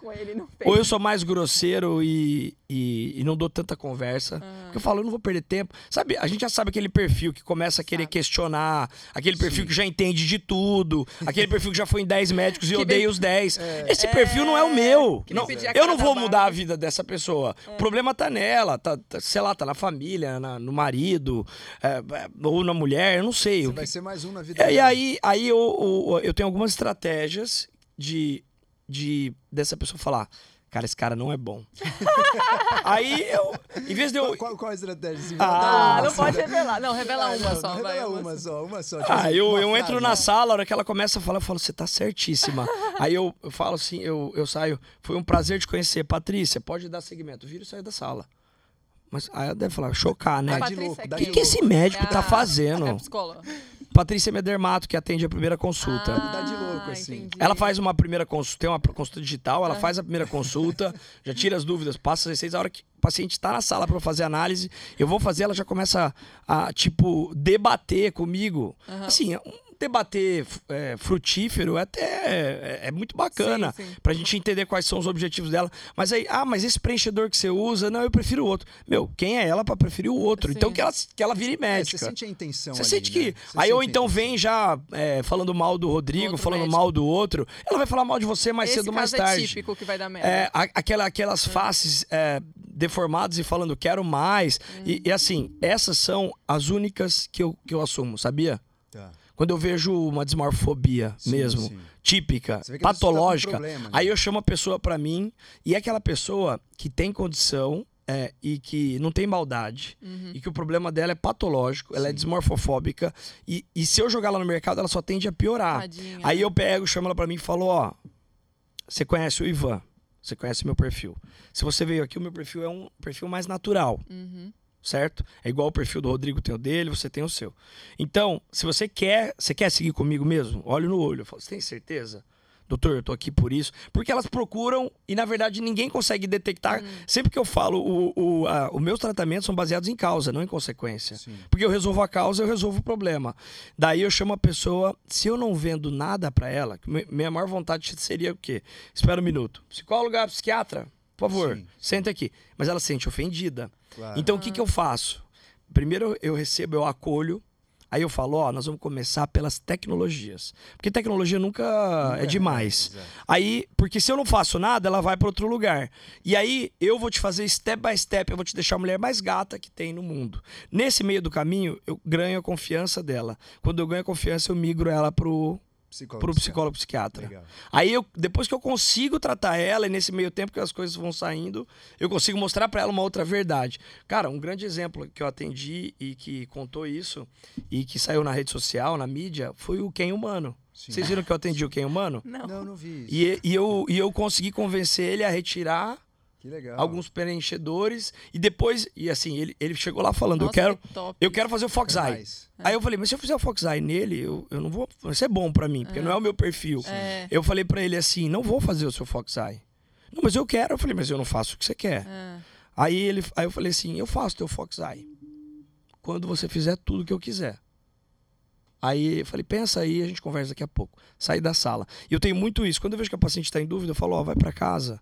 ou eu sou mais grosseiro e, e, e não dou tanta conversa. Porque eu falo, eu não vou perder tempo. Sabe, a gente já sabe aquele perfil que começa a querer Sabe. questionar, aquele perfil Sim. que já entende de tudo, aquele perfil que já foi em 10 médicos e Que odeia vem- os 10. É. Esse perfil não é o meu. que vem Não, eu não vou mudar a vida dessa pessoa. O problema tá nela, tá, tá, sei lá, tá na família, na- no marido, é, é, ou na mulher, eu não sei. Você O que- vai ser mais um na vida é, e aí, aí eu, eu, eu tenho algumas estratégias de, de dessa pessoa falar, cara, esse cara não é bom. aí eu, em vez de eu. Qual, qual, a estratégia? Assim, Ah, Ah, uma, não assim. pode revelar. Não, revela Ah, uma não, só, não, vai. revela uma uma só. uma só. Ah, assim, eu, uma eu entro na sala, a hora que ela começa a falar, eu falo, você tá certíssima. aí eu, eu falo assim, eu, eu saio, foi um prazer te conhecer. Patrícia, pode dar segmento. Vira e sai da sala. Mas aí ela deve falar, chocar, né? De louco, é dá O de que, que esse médico tá Ah, fazendo? É psicóloga. Patrícia Medermato, que atende a primeira consulta. Dá de louco, Ah, assim. entendi. Ela faz uma primeira consulta, tem uma consulta digital, ela faz a primeira consulta, já tira as dúvidas, passa as receitas, a hora que o paciente está na sala para fazer análise, eu vou fazer, ela já começa a, a, tipo, debater comigo. Assim, um debater é, frutífero é até é, é muito bacana sim. pra gente entender quais são os objetivos dela. Mas aí, ah, mas esse preenchedor que você usa, não, eu prefiro o outro. Meu, quem é ela para preferir o outro? Sim. Então que ela, que ela vire É, médica. você sente a intenção Você ali, sente né? que. Você Aí ou a então vem já é, falando mal do Rodrigo, outro falando médico. mal do outro. Ela vai falar mal de você mais Esse cedo ou mais caso tarde. É típico que vai dar merda. É, a- aquela, aquelas faces é, deformadas e falando quero mais. E, e assim, essas são as únicas que eu, que eu assumo, sabia? Tá. Quando eu vejo uma desmorfobia Sim, mesmo, sim. típica, tá patológica, problema, né? aí eu chamo a pessoa pra mim e é aquela pessoa que tem condição é, e que não tem maldade e que o problema dela é patológico, ela é Sim. desmorfofóbica e, e se eu jogar ela no mercado ela só tende a piorar. Tadinha. Aí eu pego, chamo ela pra mim e falo, ó, você conhece o Ivan, você conhece meu perfil. Se você veio aqui, o meu perfil é um perfil mais natural, Uhum. Certo? É igual o perfil do Rodrigo tem o dele, você tem o seu. Então, se você quer, você quer seguir comigo mesmo? Olho no olho, eu falo, você tem certeza? Doutor, eu tô aqui por isso. Porque elas procuram e, na verdade, ninguém consegue detectar. Sempre que eu falo, o, o, a- os meus tratamentos são baseados em causa, não em consequência. Sim. Porque eu resolvo a causa, eu resolvo o problema. Daí eu chamo a pessoa, se eu não vendo nada pra ela, minha maior vontade seria o quê? Espera um minuto. Psicóloga, psiquiatra, por favor, Sim, sim. senta aqui. Mas ela se sente ofendida. Claro. Então o que, que eu faço? Primeiro eu recebo, eu acolho. Aí eu falo, ó, nós vamos começar pelas tecnologias. Porque tecnologia nunca é demais. exato. Aí, porque se eu não faço nada, ela vai para outro lugar. E aí eu vou te fazer step by step, eu vou te deixar a mulher mais gata que tem no mundo. Nesse meio do caminho, eu ganho a confiança dela. Quando eu ganho a confiança, eu migro ela pro, Psicólogo, pro psicólogo psiquiatra. Legal. Aí eu, depois que eu consigo tratar ela, e nesse meio tempo que as coisas vão saindo, eu consigo mostrar pra ela uma outra verdade. Cara, um grande exemplo que eu atendi e que contou isso, e que saiu na rede social, na mídia, foi o Ken Humano. Sim. Vocês viram que eu atendi o Ken Humano? Não. Não, não vi isso. E, e eu, e eu consegui convencer ele a retirar Que legal. alguns preenchedores, e depois, e assim, ele, ele chegou lá falando, eu Nossa, quero. que. Eu quero fazer o Fox Eye. Mais. Aí eu falei, mas se eu fizer o Fox Eye nele, eu, eu não vou. Vai ser bom pra mim, porque não é o meu perfil. É. Eu falei pra ele assim: não vou fazer o seu Fox Eye. Não, mas eu quero. Eu falei, mas eu não faço o que você quer. É. Aí, ele, aí eu falei assim: eu faço teu Fox Eye. Quando você fizer tudo que eu quiser. Aí eu falei, pensa aí, a gente conversa daqui a pouco. Saí da sala. E eu tenho muito isso. Quando eu vejo que a paciente está em dúvida, eu falo, ó, vai pra casa.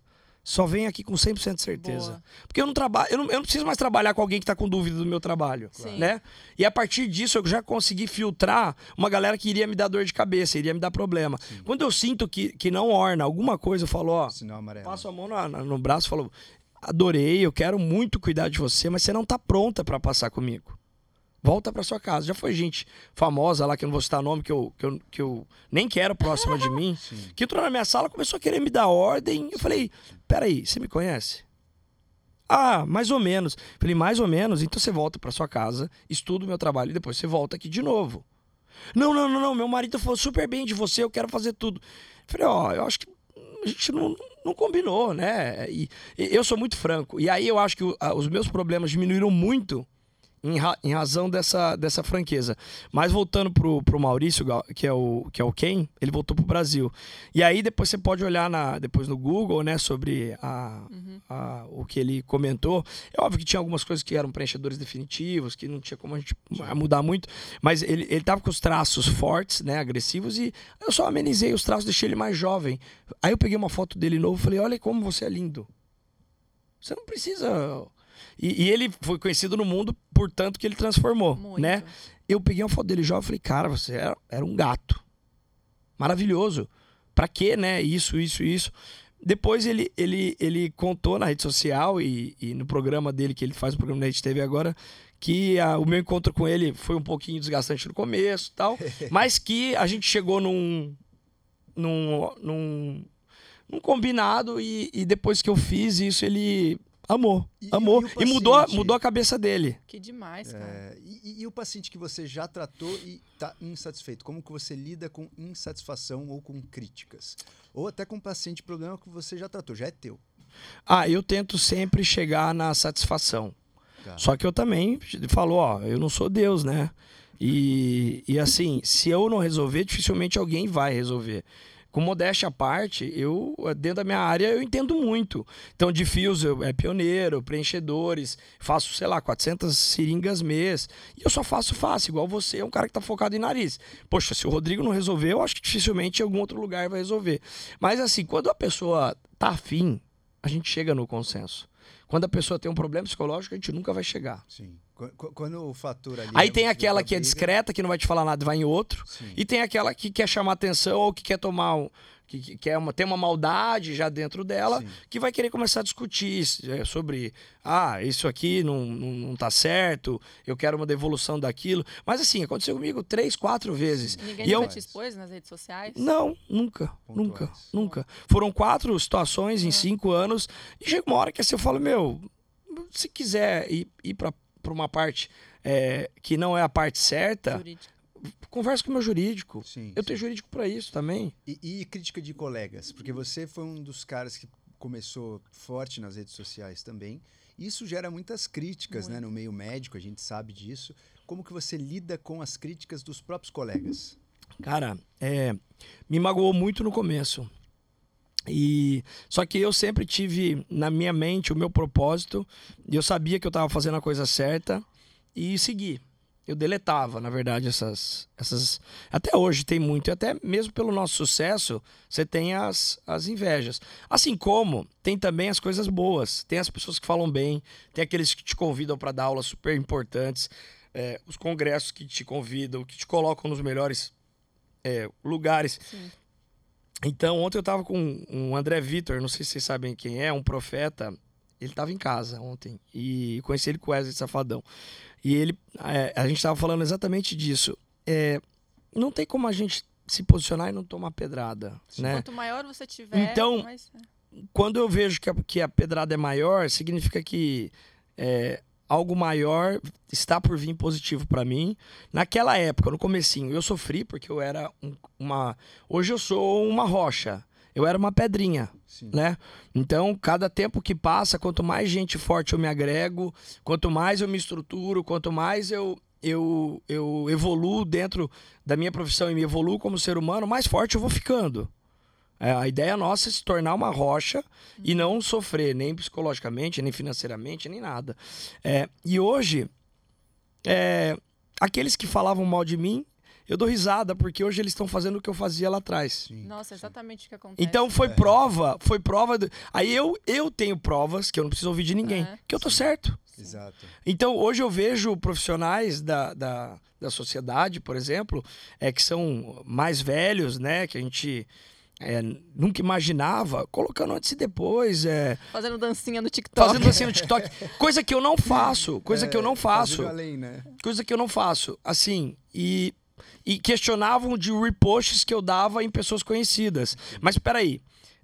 Só vem aqui com 100% de certeza. Boa. Porque eu não trabalho, eu não, eu não preciso mais trabalhar com alguém que tá com dúvida do meu trabalho, Sim. né? E a partir disso eu já consegui filtrar uma galera que iria me dar dor de cabeça, iria me dar problema. Quando eu sinto que, que não orna alguma coisa, eu falo, ó, Sinal amarelo. passo a mão na- na- no braço e falo, adorei, eu quero muito cuidar de você, mas você não tá pronta pra passar comigo. Volta pra sua casa. Já foi gente famosa lá, que eu não vou citar nome, que eu, que eu, que eu nem quero próxima de mim, que entrou na minha sala, começou a querer me dar ordem. Eu falei, peraí, você me conhece? Ah, mais ou menos. Falei, mais ou menos, então você volta pra sua casa, estuda o meu trabalho e depois você volta aqui de novo. Não, não, não, não, meu marido falou super bem de você, eu quero fazer tudo. Falei, ó, eu acho que a gente não, não combinou, né? E, eu sou muito franco. E aí eu acho que os meus problemas diminuíram muito em, ra- em razão dessa, dessa franqueza. Mas voltando pro, pro Maurício, que é, o, que é o Ken, ele voltou pro Brasil. E aí depois você pode olhar na, depois no Google, né, sobre a, a- o que ele comentou. É óbvio que tinha algumas coisas que eram preenchedores definitivos, que não tinha como a gente mudar muito, mas ele, ele tava com os traços fortes, né, agressivos, e eu só amenizei os traços, deixei ele mais jovem. Aí eu peguei uma foto dele novo e falei, olha como você é lindo. Você não precisa. E, e ele foi conhecido no mundo por tanto que ele transformou, Muito. né? Eu peguei uma foto dele jovem e falei, cara, você era, era um gato. Maravilhoso. Pra quê, né? Isso, isso, isso. Depois ele, ele, ele contou na rede social e, e no programa dele, que ele faz o programa da Rede TV agora, que a- o meu encontro com ele foi um pouquinho desgastante no começo e tal, mas que a gente chegou num. num. num, num combinado e, e depois que eu fiz isso, ele amou. E- amou. e E, mudou, mudou a cabeça dele. Que demais, cara. É, e, o paciente que você já tratou e está insatisfeito? Como que você lida com insatisfação ou com críticas? Ou até com um paciente problema que você já tratou, já é teu. Ah, eu tento sempre chegar na satisfação. Tá. Só que eu também falo, ó, eu não sou Deus, né? E, e assim, se eu não resolver, dificilmente alguém vai resolver. Com modéstia à parte, eu, dentro da minha área, eu entendo muito. Então, eu é pioneiro, preenchedores, faço, sei lá, 400 seringas mês. E eu só faço fácil, igual você, é um cara que tá focado em nariz. Poxa, se o Rodrigo não resolver, eu acho que dificilmente algum outro lugar vai resolver. Mas assim, quando a pessoa tá afim, a gente chega no consenso. Quando a pessoa tem um problema psicológico, a gente nunca vai chegar. Sim. Qu- qu- Quando o fator ali. Aí é tem aquela pra que é discreta, que não vai te falar nada, vai em outro. Sim. E tem aquela que quer chamar atenção ou que quer tomar um. Que, que quer uma, tem uma maldade já dentro dela, Sim. que vai querer começar a discutir é, sobre. Ah, isso aqui não, não, não tá certo, eu quero uma devolução daquilo. Mas assim, aconteceu comigo três, quatro vezes. Ninguém E eu- nunca te expôs nas redes sociais? Não, nunca, Pontuais. nunca, nunca. Foram quatro situações em cinco anos. E chega uma hora que assim, eu falo, meu, se quiser ir, ir para uma parte é, que não é a parte certa, Jurídico. conversa com o meu jurídico. Sim, Eu sim. tenho jurídico para isso também. E, e crítica de colegas, porque você foi um dos caras que começou forte nas redes sociais também. Isso gera muitas críticas, né, no meio médico, a gente sabe disso. Como que você lida com as críticas dos próprios colegas? Cara, é, me magoou muito no começo. E só que eu sempre tive na minha mente o meu propósito, e eu sabia que eu estava fazendo a coisa certa e segui. Eu deletava, na verdade, essas essas até hoje tem muito, e até mesmo pelo nosso sucesso, você tem as, as invejas. Assim como tem também as coisas boas. Tem as pessoas que falam bem, tem aqueles que te convidam para dar aulas super importantes, é, os congressos que te convidam, que te colocam nos melhores é, lugares. Sim. Então, ontem eu tava com um André Vitor, não sei se vocês sabem quem é, um profeta. Ele tava em casa ontem e conheci ele com o Wesley Safadão. E ele, é, a gente tava falando exatamente disso. É, não tem como a gente se posicionar e não tomar pedrada, né? Quanto maior você tiver, Então, mais... Quando eu vejo que a, que a pedrada é maior, significa que é, algo maior está por vir positivo pra mim. Naquela época, no comecinho, eu sofri porque eu era um- uma... Hoje eu sou uma rocha. Eu era uma pedrinha Sim. né? Então, cada tempo que passa, quanto mais gente forte eu me agrego, quanto mais eu me estruturo, quanto mais eu, eu, eu evoluo dentro da minha profissão e me evoluo como ser humano, mais forte eu vou ficando. É, a ideia nossa é se tornar uma rocha e não sofrer nem psicologicamente, nem financeiramente, nem nada. É, e hoje, é, aqueles que falavam mal de mim, eu dou risada, porque hoje eles estão fazendo o que eu fazia lá atrás. Sim. Nossa, exatamente o que acontece. Então foi prova, foi prova. do- Aí eu, eu tenho provas que eu não preciso ouvir de ninguém, É, que eu tô sim. certo. Exato. Então hoje eu vejo profissionais da, da, da sociedade, por exemplo, é, que são mais velhos, né? Que a gente é, nunca imaginava, colocando antes e depois, é, Fazendo dancinha no TikTok. fazendo assim no TikTok. Coisa que eu não faço, coisa que eu não faço além, né? coisa que eu não faço. Assim, e, e questionavam de reposts que eu dava em pessoas conhecidas. Mas peraí,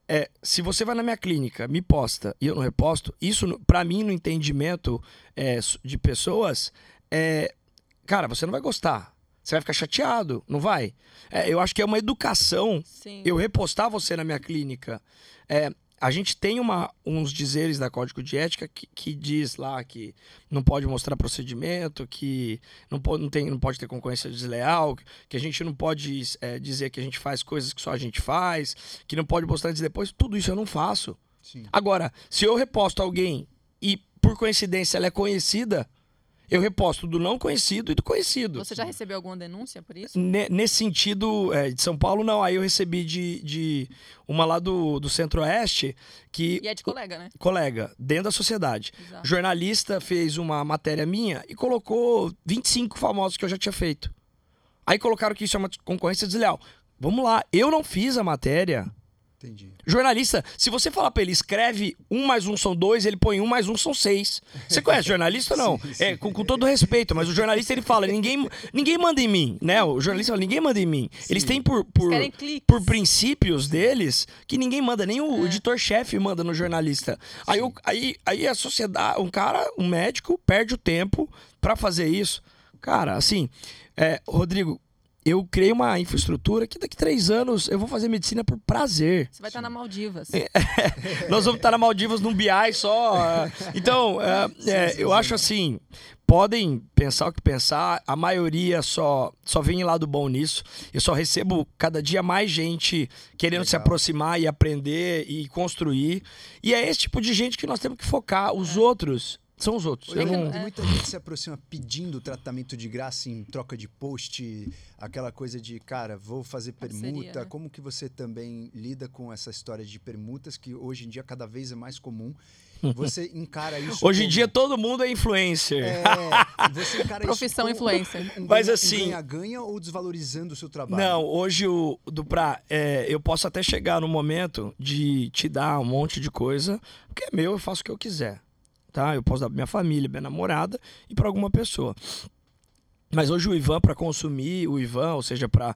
é, se você vai na minha clínica, me posta e eu não reposto, isso pra mim no entendimento é, de pessoas, é, cara, você não vai gostar. Você vai ficar chateado, não vai? É, eu acho que é uma educação Sim. eu repostar você na minha clínica. É, a gente tem uma, uns dizeres da Código de Ética que, que diz lá que não pode mostrar procedimento, que não pode, não tem, não pode ter concorrência desleal, que a gente não pode é, dizer que a gente faz coisas que só a gente faz, que não pode mostrar antes e depois. Tudo isso eu não faço. Sim. Agora, se eu reposto alguém e por coincidência ela é conhecida, Eu reposto do não conhecido e do conhecido. Você já recebeu alguma denúncia por isso? Ne- nesse sentido, é, de São Paulo, não. Aí eu recebi de, de uma lá do, do Centro-Oeste, que. E é de colega, né? Colega, dentro da sociedade. Exato. Jornalista fez uma matéria minha e colocou 25 famosos que eu já tinha feito. Aí colocaram que isso é uma concorrência desleal. Vamos lá, eu não fiz a matéria. Entendi. Jornalista, se você falar pra ele, escreve um mais um são dois, ele põe um mais um são seis. Você conhece jornalista ou não? Sim, É, sim. com, com todo respeito, mas o jornalista ele fala, ninguém, ninguém manda em mim, né? O jornalista fala, ninguém manda em mim. Eles têm por, por, por princípios deles que ninguém manda, nem o editor-chefe manda no jornalista. Aí, o- aí, aí a sociedade, um cara, um médico, perde o tempo pra fazer isso. Cara, assim, é, Rodrigo, eu criei uma infraestrutura que daqui três anos eu vou fazer medicina por prazer. Você vai estar na Maldivas. É, Nós vamos estar na Maldivas num BI só. é. Então, é, é, eu acho assim, podem pensar o que pensar, a maioria só, só vem lado bom nisso. Eu só recebo cada dia mais gente querendo se Legal. aproximar e aprender e construir. E é esse tipo de gente que nós temos que focar. Os outros são os outros. Eu não- muita gente que se aproxima pedindo tratamento de graça em troca de post, aquela coisa de, cara, vou fazer Parceria, permuta. né? Como que você também lida com essa história de permutas, que hoje em dia cada vez é mais comum? Você encara isso Hoje em como- dia todo mundo é influencer. É, você encara Profissão isso como influencer. um Mas ganha- assim- ganha-ganha ou desvalorizando o seu trabalho? Não, hoje o do pra, é, eu posso até chegar no momento de te dar um monte de coisa, porque é meu, eu faço o que eu quiser. Tá? Eu posso dar pra minha família, minha namorada e pra alguma pessoa. Mas hoje o Ivan, pra consumir, o Ivan, ou seja, para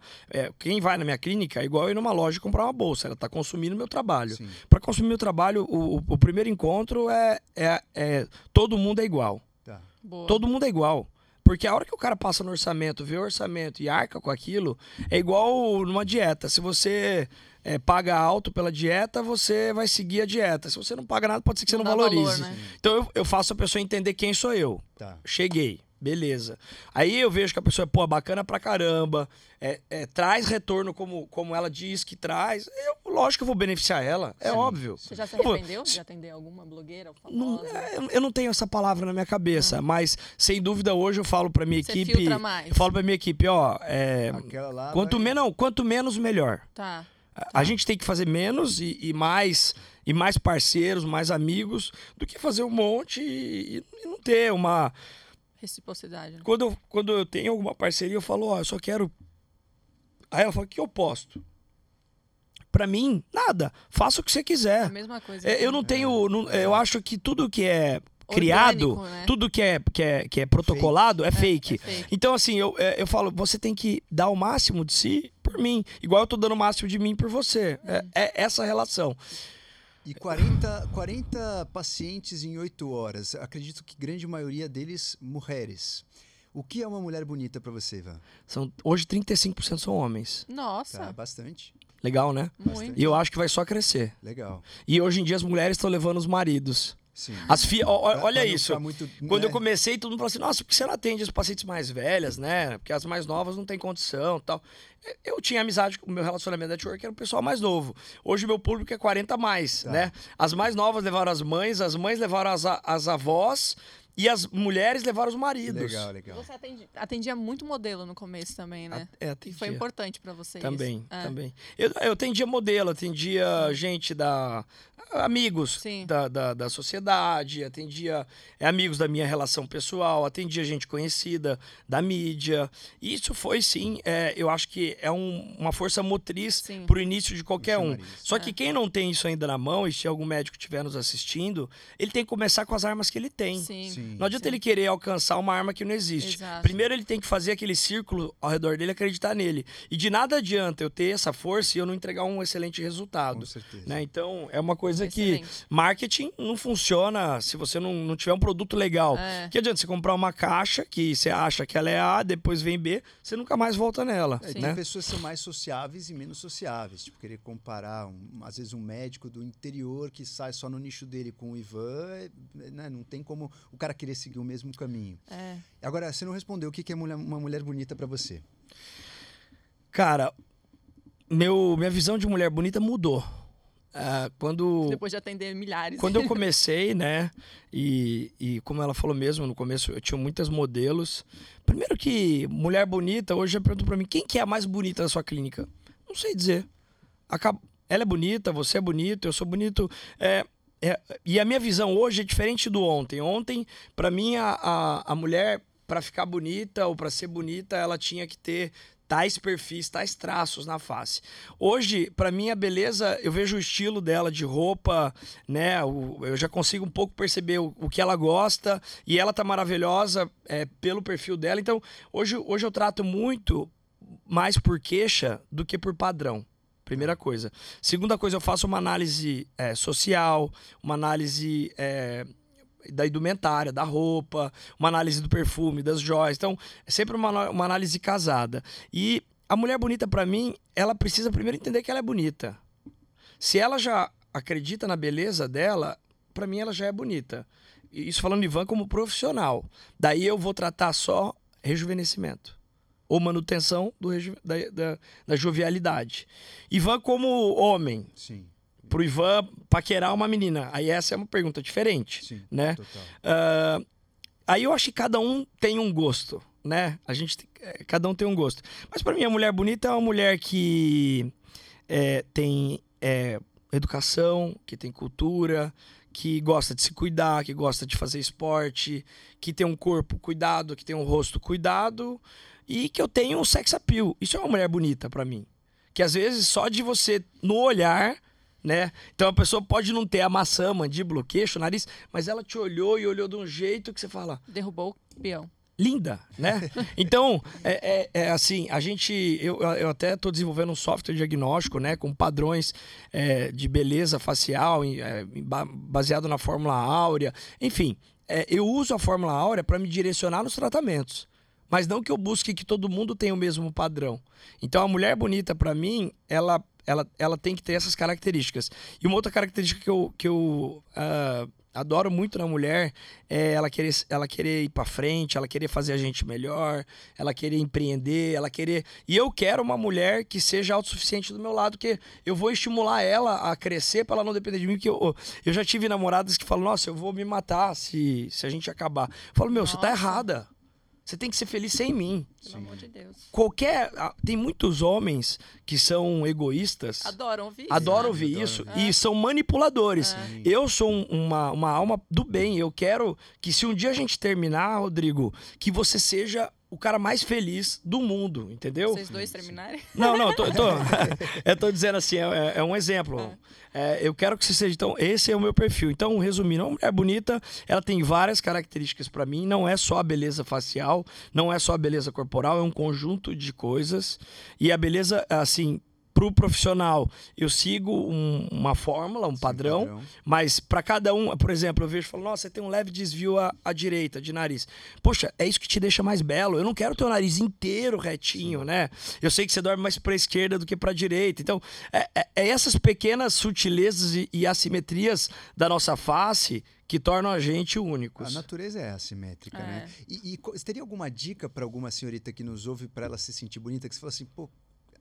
quem vai na minha clínica é igual ir numa loja e comprar uma bolsa. Ela tá consumindo meu trabalho. Pra consumir meu trabalho, o, o- o primeiro encontro é, é, é todo mundo é igual. Tá. Boa. Todo mundo é igual. Porque a hora que o cara passa no orçamento, vê o orçamento e arca com aquilo, é igual numa dieta. Se você é, paga alto pela dieta, você vai seguir a dieta. Se você não paga nada, pode ser que você não, dá valorize. valor, né? Então eu, eu faço a pessoa entender quem sou eu. Tá. Cheguei, beleza. Aí eu vejo que a pessoa é pô, bacana pra caramba, é, é, traz retorno como, como ela diz que traz. Eu, lógico que eu vou beneficiar ela, é óbvio. Você já se arrependeu de atender alguma blogueira não, famosa? é, eu- eu não tenho essa palavra na minha cabeça, mas sem dúvida hoje eu falo pra minha Você equipe. Eu falo pra minha equipe, ó, é, Aquela lá. quanto, vai- men não, quanto menos, melhor. Tá. A- A gente tem que fazer menos e, e mais e mais parceiros, mais amigos, do que fazer um monte e, e não ter uma. Reciprocidade. Né? Quando eu, quando eu tenho alguma parceria, eu falo, ó, eu só quero. Aí ela fala, o que eu posto? Pra mim, nada. Faça o que você A quiser. mesma coisa. É, eu não tenho. não- eu acho que tudo que é criado, Orgânico, né? tudo que é, que é, que é protocolado é, fake. é fake. Então, assim, eu, é, eu falo, você tem que dar o máximo de si por mim. Igual eu tô dando o máximo de mim por você. É, é essa relação. E 40, 40 pacientes em 8 horas. Acredito que grande maioria deles mulheres. O que é uma mulher bonita pra você, Ivan? São, hoje 35% são homens. Nossa, Tá, bastante. Legal, né? muito. E eu acho que vai só crescer. Legal. E hoje em dia as mulheres estão levando os maridos. Sim. As fi... Pra- olha pra isso. muito, Quando né? eu comecei, todo mundo falou assim: nossa, por que você não atende as pacientes mais velhas, né? Porque as mais novas não têm condição tal. Eu tinha amizade com o meu relacionamento network, era o pessoal mais novo. Hoje meu público é 40 a mais, Tá. né? As mais novas levaram as mães, as mães levaram as, as avós e as mulheres levaram os maridos. Legal, legal. Você atendi- atendia muito modelo no começo também, né? É, E atendia. foi importante pra você Também, isso. É. também. Eu, eu atendia modelo, atendia gente da. Amigos Sim. da, da, da sociedade, atendia é, amigos da minha relação pessoal, atendia gente conhecida da mídia. E Isso foi, sim, é, eu acho que é um- uma força motriz Sim. pro início de qualquer um. Isso. Só que quem não tem isso ainda na mão, e se algum médico estiver nos assistindo, ele tem que começar com as armas que ele tem. Sim. Sim. Não adianta Sim. ele querer alcançar uma arma que não existe. Exato. Primeiro ele tem que fazer aquele círculo ao redor dele e acreditar nele. E de nada adianta eu ter essa força e eu não entregar um excelente resultado. Com certeza. Né? Então é uma coisa que Excelente. marketing não funciona se você não, não tiver um produto legal. É. Que adianta você comprar uma caixa que você acha que ela é A, depois vem B, você nunca mais volta nela. É, Sim. tem né? pessoas que são mais sociáveis e menos sociáveis. Tipo, querer comparar, um- às vezes, um médico do interior que sai só no nicho dele com o Ivan, é, né, não tem como o cara querer seguir o mesmo caminho. É. Agora, você não respondeu o que que é mulher- uma mulher bonita pra você. Cara, meu, minha visão de mulher bonita mudou. Ah, quando Depois de atender milhares. quando eu comecei, né? E, e como ela falou mesmo, no começo eu tinha muitas modelos. Primeiro que mulher bonita, hoje já perguntou pra mim, quem que é a mais bonita da sua clínica? Não sei dizer. Acab- Ela é bonita, você é bonito, eu sou bonito. É, é- e a minha visão hoje é diferente do ontem. Ontem, pra mim, a, a, a mulher, pra ficar bonita ou pra ser bonita, ela tinha que ter tais perfis, tais traços na face. Hoje, pra mim, a beleza, eu vejo o estilo dela de roupa, né? eu já consigo um pouco perceber o, o que ela gosta e ela tá maravilhosa é, pelo perfil dela. Então, hoje, hoje eu trato muito mais por queixa do que por padrão. Primeira coisa. Segunda coisa, eu faço uma análise é, social, uma análise é, da indumentária, da roupa, uma análise do perfume, das joias. Então, é sempre uma, uma análise casada. E a mulher bonita, pra mim, ela precisa primeiro entender que ela é bonita. Se ela já acredita na beleza dela, pra mim ela já é bonita. Isso falando Ivan como profissional. Daí eu vou tratar só rejuvenescimento. Ou manutenção do da, da, da jovialidade. Ivan como homem. Sim, Pro Ivan paquerar uma menina. Aí essa é uma pergunta diferente, sim. né? Ah, aí eu acho que cada um tem um gosto, né? A gente eh, cada um tem um gosto. Mas pra mim a mulher bonita é uma mulher que eh, tem eh, educação, que tem cultura, que gosta de se cuidar, que gosta de fazer esporte, que tem um corpo cuidado, que tem um rosto cuidado e que eu tenho um sex appeal. Isso é uma mulher bonita pra mim. Que às vezes só de você no olhar, né? Então a pessoa pode não ter a maçã, mandíbula, o queixo, o nariz, mas ela te olhou e olhou de um jeito que você fala, Derrubou o peão. linda, né? Então, é, é- é assim, a gente, eu, eu até estou desenvolvendo um software diagnóstico, né, com padrões é, de beleza facial, em- é, baseado na fórmula áurea, enfim, é, eu uso a fórmula áurea para me direcionar nos tratamentos, mas não que eu busque que todo mundo tenha o mesmo padrão. Então, a mulher bonita, para mim, ela, ela, ela tem que ter essas características. E uma outra característica que eu, que eu ah, adoro muito na mulher é ela querer, ela querer ir pra frente, ela querer fazer a gente melhor, ela querer empreender, ela querer. E eu quero uma mulher que seja autossuficiente do meu lado, que eu vou estimular ela a crescer pra ela não depender de mim, porque eu, eu já tive namoradas que falam, nossa, eu vou me matar se, se a gente acabar. Eu falo, meu, você tá Nossa. errada. Você tem que ser feliz sem mim. Pelo Sim. amor de Deus. Qualquer. Tem muitos homens que são egoístas. Adoram ouvir isso, Adoro né? ouvir Adoro isso ouvir. e são manipuladores. Sim. Eu sou um- uma, uma alma do bem. Eu quero que se um dia a gente terminar, Rodrigo, que você seja o cara mais feliz do mundo, entendeu? Vocês dois terminarem? Não, não, eu tô, eu tô, eu tô dizendo assim, é, é um exemplo. É, eu quero que você seja. Então, esse é o meu perfil. Então, resumindo, uma mulher bonita, ela tem várias características pra mim. Não é só a beleza facial, não é só a beleza corporal, é um conjunto de coisas. E a beleza, assim, pro profissional, eu sigo um- uma fórmula, um padrão. padrão. Mas para cada um, por exemplo, eu vejo e falo, nossa, você tem um leve desvio à, à direita de nariz. Poxa, é isso que te deixa mais belo. Eu não quero ter o nariz inteiro retinho, né? Eu sei que você dorme mais pra esquerda do que pra direita. Então, é, é- é essas pequenas sutilezas e, e assimetrias da nossa face que tornam a gente A únicos. natureza é assimétrica, É. né? E, e teria alguma dica para alguma senhorita que nos ouve para ela se sentir bonita? Que você fala assim, pô,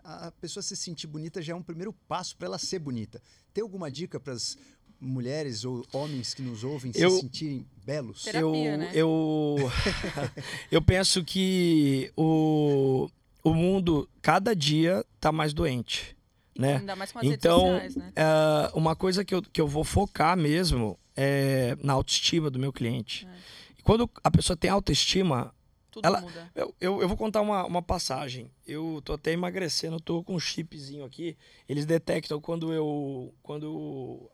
a pessoa se sentir bonita já é um primeiro passo para ela ser bonita. Tem alguma dica para as mulheres ou homens que nos ouvem Eu- se sentirem belos? Terapia, eu, né? eu, eu penso que o, o mundo, cada dia, tá mais doente. Né? Ainda mais com as Então, redes sociais, né? Ah, uma coisa que eu, que eu vou focar mesmo é na autoestima do meu cliente. É. E quando a pessoa tem autoestima, Tudo ela- muda. eu, eu, eu vou contar uma, uma passagem. Eu tô até emagrecendo, tô com um chipzinho aqui. Eles detectam quando eu. Quando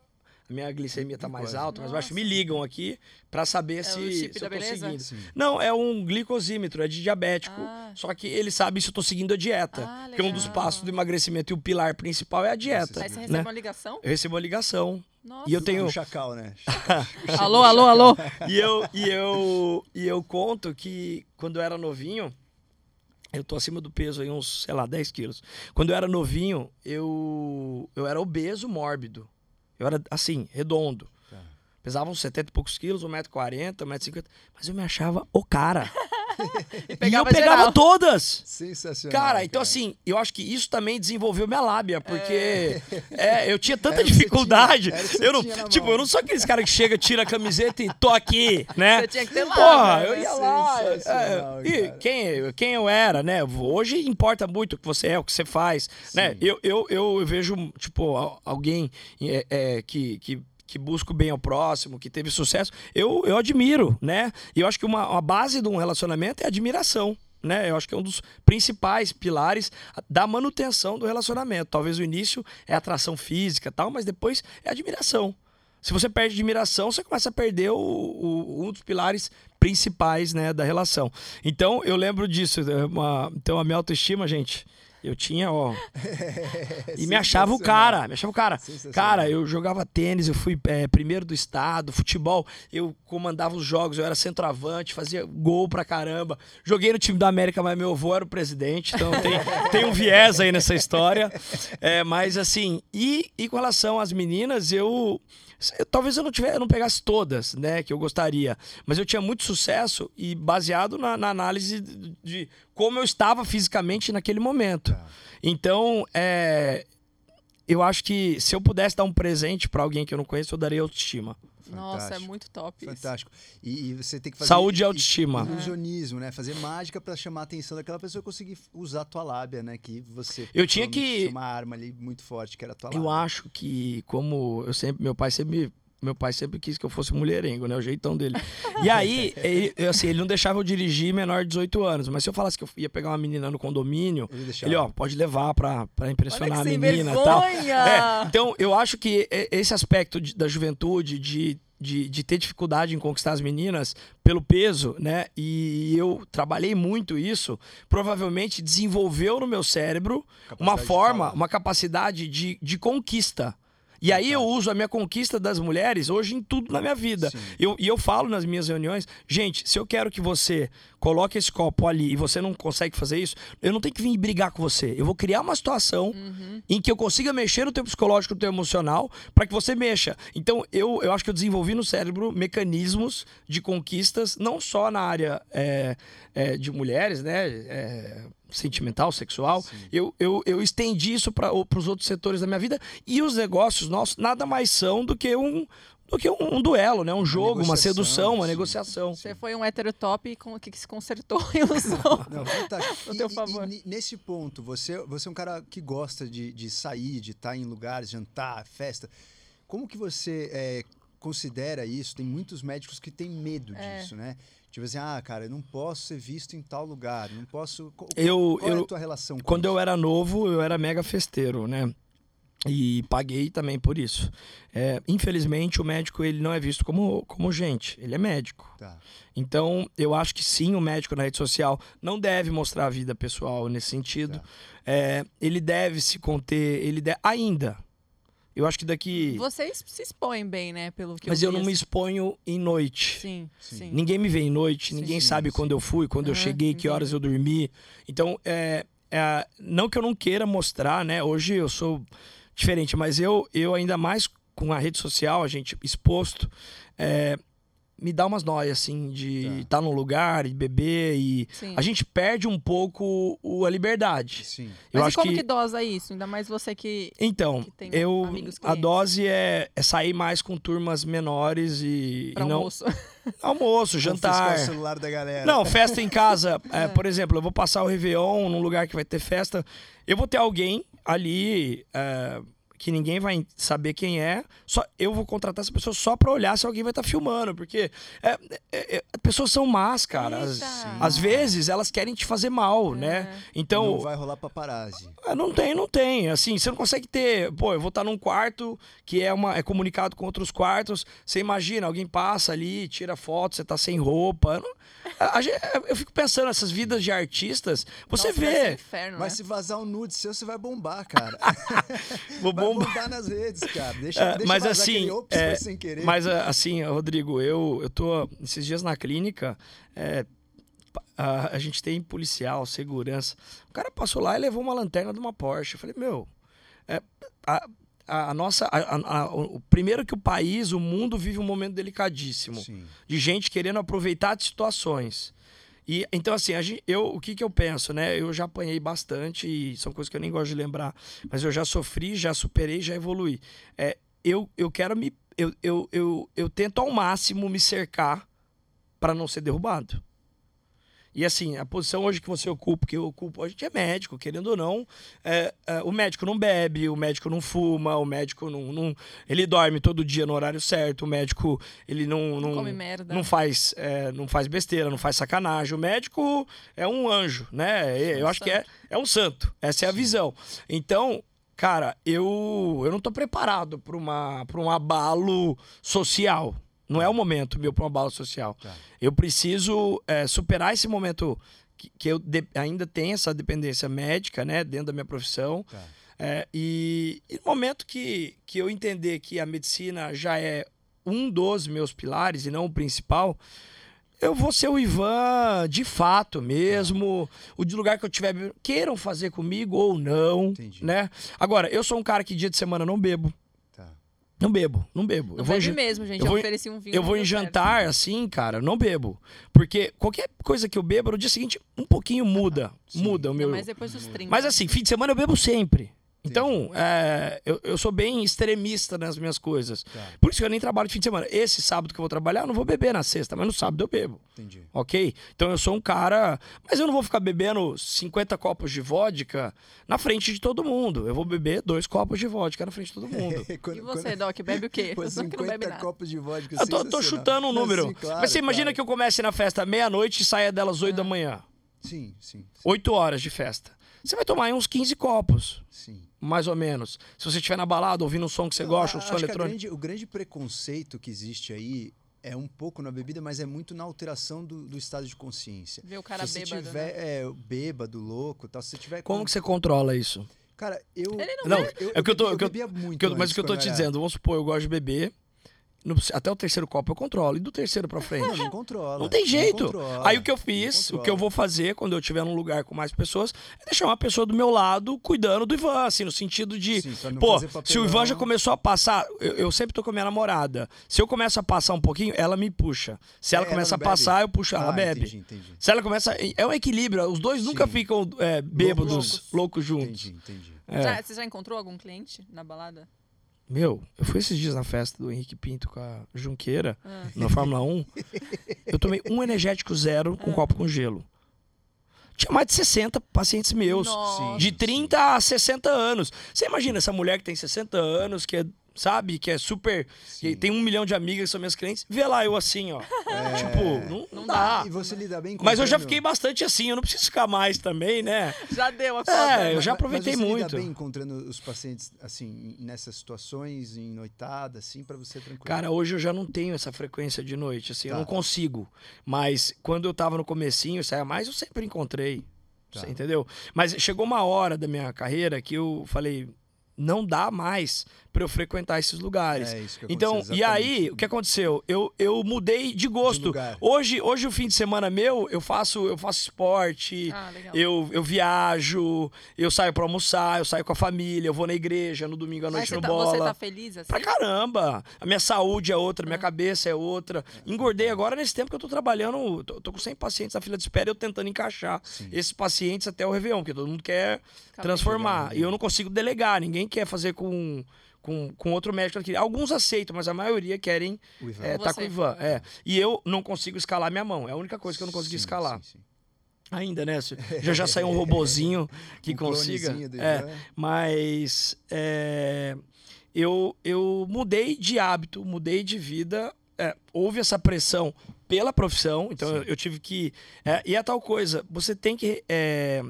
minha glicemia tá mais alta, mais baixa, me ligam aqui pra saber É se, se eu tô beleza? seguindo. Sim. Não, é um glicosímetro, é de diabético. Ah. Só que ele sabe se eu tô seguindo a dieta. Ah, porque um dos passos do emagrecimento e o pilar principal é a dieta. Aí você né? recebe uma ligação? Eu recebo uma ligação. Nossa. E eu tenho- Um chacal, né? Alô, alô, alô. E eu, e eu, e eu conto que quando eu era novinho, eu tô acima do peso aí, uns, sei lá, 10 quilos. Quando eu era novinho, eu, eu era obeso mórbido. Eu era, assim, redondo. Tá. Pesava uns 70 e poucos quilos, 1,40m, 1,50m, mas eu me achava o cara. E E eu pegava pegava geral. todas. Sensacional. Cara, então cara. assim, eu acho que isso também desenvolveu minha lábia, porque é, eu tinha tanta dificuldade. tinha, eu não, tipo, mão. eu não sou aqueles caras que chega, tira a camiseta e tô aqui, né? Você tinha que ter lá. Porra, né? eu ia lá. Sensacional, é, e cara. quem, quem eu era, né? Hoje importa muito o que você é, o que você faz, né? Sim. Eu, eu, eu vejo, tipo, al- alguém é, é, que, que, que busca o bem ao próximo, que teve sucesso, eu, eu admiro, né? E eu acho que uma, uma base de um relacionamento é admiração. Né? Eu acho que é um dos principais pilares da manutenção do relacionamento. Talvez o início é atração física tal, mas depois é admiração. Se você perde admiração, você começa a perder o, o- um dos pilares principais né, da relação. Então, eu lembro disso. é uma- então, a minha autoestima, gente, eu tinha, ó. e me achava o cara, me achava o cara. Cara, eu jogava tênis, eu fui é, primeiro do estado, futebol, eu comandava os jogos, eu era centroavante, fazia gol pra caramba. Joguei no time da América, mas meu avô era o presidente, então tem, tem um viés aí nessa história. É, mas assim, e, e com relação às meninas, eu. Eu- Talvez eu não, tiver, eu não pegasse todas, né, que eu gostaria. Mas eu tinha muito sucesso e baseado na, na análise de, de como eu estava fisicamente naquele momento. Tá. Então, é, eu acho que se eu pudesse dar um presente pra alguém que eu não conheço, eu daria autoestima. Nossa, é muito top isso. Fantástico. E, e você tem que fazer. Saúde e autoestima. Ilusionismo, né? Fazer mágica pra chamar a atenção daquela pessoa e conseguir usar a tua lábia, né? Que você. Eu tinha que- uma arma ali muito forte, que era a tua lábia. Eu acho que, como eu sempre, meu pai sempre. Meu pai sempre quis que eu fosse mulherengo, né? O jeitão dele. E aí, ele, assim, ele não deixava eu dirigir menor de 18 anos. Mas se eu falasse que eu ia pegar uma menina no condomínio, Ele ele, ó, pode levar pra, pra impressionar Olha que a menina e tal. vergonha! É, então, eu acho que esse aspecto de- da juventude, de, de, de ter dificuldade em conquistar as meninas pelo peso, né? E eu trabalhei muito isso, provavelmente desenvolveu no meu cérebro uma Capacidade de forma, uma capacidade de, de conquista. E aí eu uso a minha conquista das mulheres hoje em tudo na minha vida. Sim. Eu, e eu falo nas minhas reuniões, gente, se eu quero que você coloque esse copo ali e você não consegue fazer isso, eu não tenho que vir brigar com você. Eu vou criar uma situação Uhum. em que eu consiga mexer no teu psicológico, no teu emocional, para que você mexa. Então, eu, eu acho que eu desenvolvi no cérebro mecanismos de conquistas, não só na área é, é, de mulheres, né? é, sentimental, sexual. Sim. Eu, eu, eu estendi isso para os outros setores da minha vida. E os negócios nossos nada mais são do que um, do que um, um duelo, né? Um jogo, uma negociação, sedução, uma sim. negociação. Você foi um heterotop com- que se consertou e usou. Não, fantástico. A E- teu e- favor. E, ni- nesse ponto, você, você é um cara que gosta de, de sair, de estar em lugares, jantar, festa. Como que você é, considera isso? Tem muitos médicos que têm medo É. disso, né? Tipo assim, ah, cara, eu não posso ser visto em tal lugar, não posso. Co- Eu, Qual é a eu, tua relação com quando isso? eu era novo, eu era mega festeiro, né? E paguei também por isso. É, infelizmente, o médico ele não é visto como, como gente, ele é médico. Tá. Então, eu acho que sim, o médico na rede social não deve mostrar a vida pessoal nesse sentido. Tá. É, ele deve se conter, ele deve, ainda. Eu acho que daqui. Vocês se expõem bem, né? Pelo que Mas eu eu não me exponho em noite. Sim, Sim. Ninguém me vê em noite, Sim, ninguém sim, sabe sim. quando eu fui, quando eu Aham, cheguei, que horas eu dormi. Então, é, é, não que eu não queira mostrar, né? Hoje eu sou diferente, mas eu, eu ainda mais com a rede social, a gente exposto, é, me dá umas noias, assim, de Tá. estar num lugar e beber e... sim. A gente perde um pouco o- a liberdade. Sim. Eu Mas acho e como que... que... dosa isso? Ainda mais você que. Então, que tem eu, amigos a dose é, é sair mais com turmas menores e, Pra e não almoço. almoço, jantar. O celular da galera. Não, festa em casa. é, por exemplo, eu vou passar o Réveillon num lugar que vai ter festa. Eu vou ter alguém ali é, que ninguém vai saber quem é. Só eu vou contratar essa pessoa só pra olhar se alguém vai estar filmando. Porque é, é, é, as pessoas são más, cara. Às, Eita. às vezes elas querem te fazer mal, né? É. Então. não vai rolar paparazzi. Ah, Não tem, não tem. Assim, você não consegue ter. Pô, eu vou estar num quarto que é, uma, é comunicado com outros quartos. Você imagina, alguém passa ali, tira foto, você tá sem roupa. Não- a- a eu fico pensando, essas vidas de artistas, você Nossa, vê. inferno, Mas né? se vazar um nude seu, você vai bombar, cara. Vou vai bombar. bombar nas redes, cara. Deixa, É, deixa mas assim, é, sem querer. Mas ah, assim, Rodrigo, eu, eu tô esses dias na clínica. é, a, a gente tem policial, segurança. O cara passou lá e levou uma lanterna de uma Porsche. Eu falei, meu, é, a, a- a nossa. a- o, primeiro que o país, o mundo vive um momento delicadíssimo Sim. de gente querendo aproveitar de situações. E então assim, gente, eu o que que eu penso, né? Eu já apanhei bastante e são coisas que eu nem gosto de lembrar, mas eu já sofri, já superei, já evoluí. É, eu, eu quero me eu, eu, eu, eu tento ao máximo me cercar para não ser derrubado. E assim, a posição hoje que você ocupa, que eu ocupo, a gente é médico, querendo ou não. É, é, o médico não bebe, o médico não fuma, o médico não, não. ele dorme todo dia no horário certo, o médico ele não. Não, Não come merda. não faz, é, não faz besteira, não faz sacanagem. O médico é um anjo, né? Eu Um acho que é, é um santo. Essa é a visão. Então, cara, eu, eu não tô preparado para uma para um abalo social. Não é o momento meu para um abalo social. Tá. Eu preciso é, superar esse momento que, que eu de- ainda tenho essa dependência médica, né, dentro da minha profissão. Tá. É, e, e no momento que, que eu entender que a medicina já é um dos meus pilares e não o principal, eu vou ser o Ivan de fato mesmo, o de lugar que eu tiver, queiram fazer comigo ou não, Entendi. né? Agora, eu sou um cara que dia de semana não bebo. Não bebo, não bebo. Não eu vou, bebe jan- mesmo, gente. eu vou ofereci um vinho. eu vou não em jantar assim, cara, não bebo. Porque qualquer coisa que eu bebo, no dia seguinte, um pouquinho muda. Sim. muda o meu. mais depois dos 30. Mas assim, fim de semana eu bebo sempre. Então, é, eu, eu sou bem extremista nas minhas coisas. Tá. Por isso que eu nem trabalho de fim de semana. Esse sábado que eu vou trabalhar, eu não vou beber na sexta, mas no sábado eu bebo. Entendi. Ok? Então eu sou um cara. Mas eu não vou ficar bebendo 50 copos de vodka na frente de todo mundo. Eu vou beber dois copos de vodka na frente de todo mundo. Quando- E você, quando- Doc, bebe o quê? Pô, Você que não bebe 50 nada. copos de vodka. Eu tô, tô chutando um Não, número. sim, claro, mas você imagina claro. que eu comece na festa meia-noite e saia delas 8 Ah. da manhã. Sim, sim. sim, 8 horas de festa. Você vai tomar aí uns 15 copos, Sim. Mais ou menos. Se você estiver na balada ouvindo um som que você Eu gosta, um som eletrônico. grande- o grande preconceito que existe aí é um pouco na bebida, mas é muito na alteração do, do estado de consciência. Ver o cara se você bêbado, tiver né? é, bêbado, louco, tal, se você tiver Como com- que você controla isso? Cara, eu Ele não Não, eu, é o que eu tô- bebi- o que eu- bebia muito Que eu- mas o que eu tô te era- dizendo, vamos supor, eu gosto de beber. No- até o terceiro copo eu controlo. E do terceiro pra frente? Não, não controla. Não tem jeito. controla, Aí o que eu não fiz, o que eu vou fazer quando eu estiver num lugar com mais pessoas, é deixar uma pessoa do meu lado cuidando do Ivan, assim, no sentido de. Sim, não Pô, se o. Ivan já começou a passar, eu, eu sempre tô com a minha namorada. Se eu começo a passar um pouquinho, ela me puxa. Se ela É, começa não a bebe? passar, eu puxo, ela Ah, bebe. Entendi, entendi. Se ela começa. É um equilíbrio, os dois nunca Sim. ficam é, bêbados, Loucos. loucos juntos. Entendi, entendi. É. Já- você já encontrou algum cliente na balada? Meu, eu fui esses dias na festa do Henrique Pinto com a Junqueira, Ah. na Fórmula 1. Eu tomei um energético zero com um copo com gelo. Tinha mais de 60 pacientes meus. Nossa. De Sim, 30 a 60 anos. Você imagina essa mulher que tem 60 anos, que é, sabe, que é super. que tem um milhão de amigas que são minhas clientes. Vê lá eu assim, ó. Tipo, não, não dá. E você lida bem com Mas eu já fiquei bastante assim, eu não preciso ficar mais também, né? Já deu a É, eu já aproveitei mas você muito. Lida bem encontrando os pacientes assim nessas situações, em noitada, assim, pra você tranquilo. Cara, hoje eu já não tenho essa frequência de noite, assim, eu Tá. não consigo. Mas quando eu tava no comecinho, saia mais, eu sempre encontrei. Tá. Você entendeu? Mas chegou uma hora da minha carreira que eu falei, não dá mais pra eu frequentar esses lugares. é isso que Então, aconteceu, e aí, exatamente. o que aconteceu? Eu, eu mudei de gosto. lugar. hoje, hoje o fim de semana meu, eu faço, eu faço esporte, Ah, legal. eu, eu viajo, eu saio pra almoçar, eu saio com a família, eu vou na igreja no domingo à Mas noite você no tá, bola. você tá feliz assim? Pra caramba! A minha saúde é outra, minha Ah. cabeça é outra. Engordei agora nesse tempo que eu tô trabalhando, tô, tô com 100 pacientes na fila de espera e eu tentando encaixar Sim. esses pacientes até o Réveillon, porque todo mundo quer Acabei transformar. de E eu não consigo delegar, ninguém quer fazer com, com, com outro médico aqui. Alguns aceitam, mas a maioria querem Ivan. é, Com tá com o Ivan. É. E eu não consigo escalar minha mão. É a única coisa que eu não consegui Sim, escalar. sim, sim. Ainda, né? Já já saiu um robozinho que Um consiga. É, mas é, eu, eu mudei de hábito, mudei de vida. é, houve essa pressão pela profissão, então eu, eu tive que. é, e é tal coisa, você tem que. é,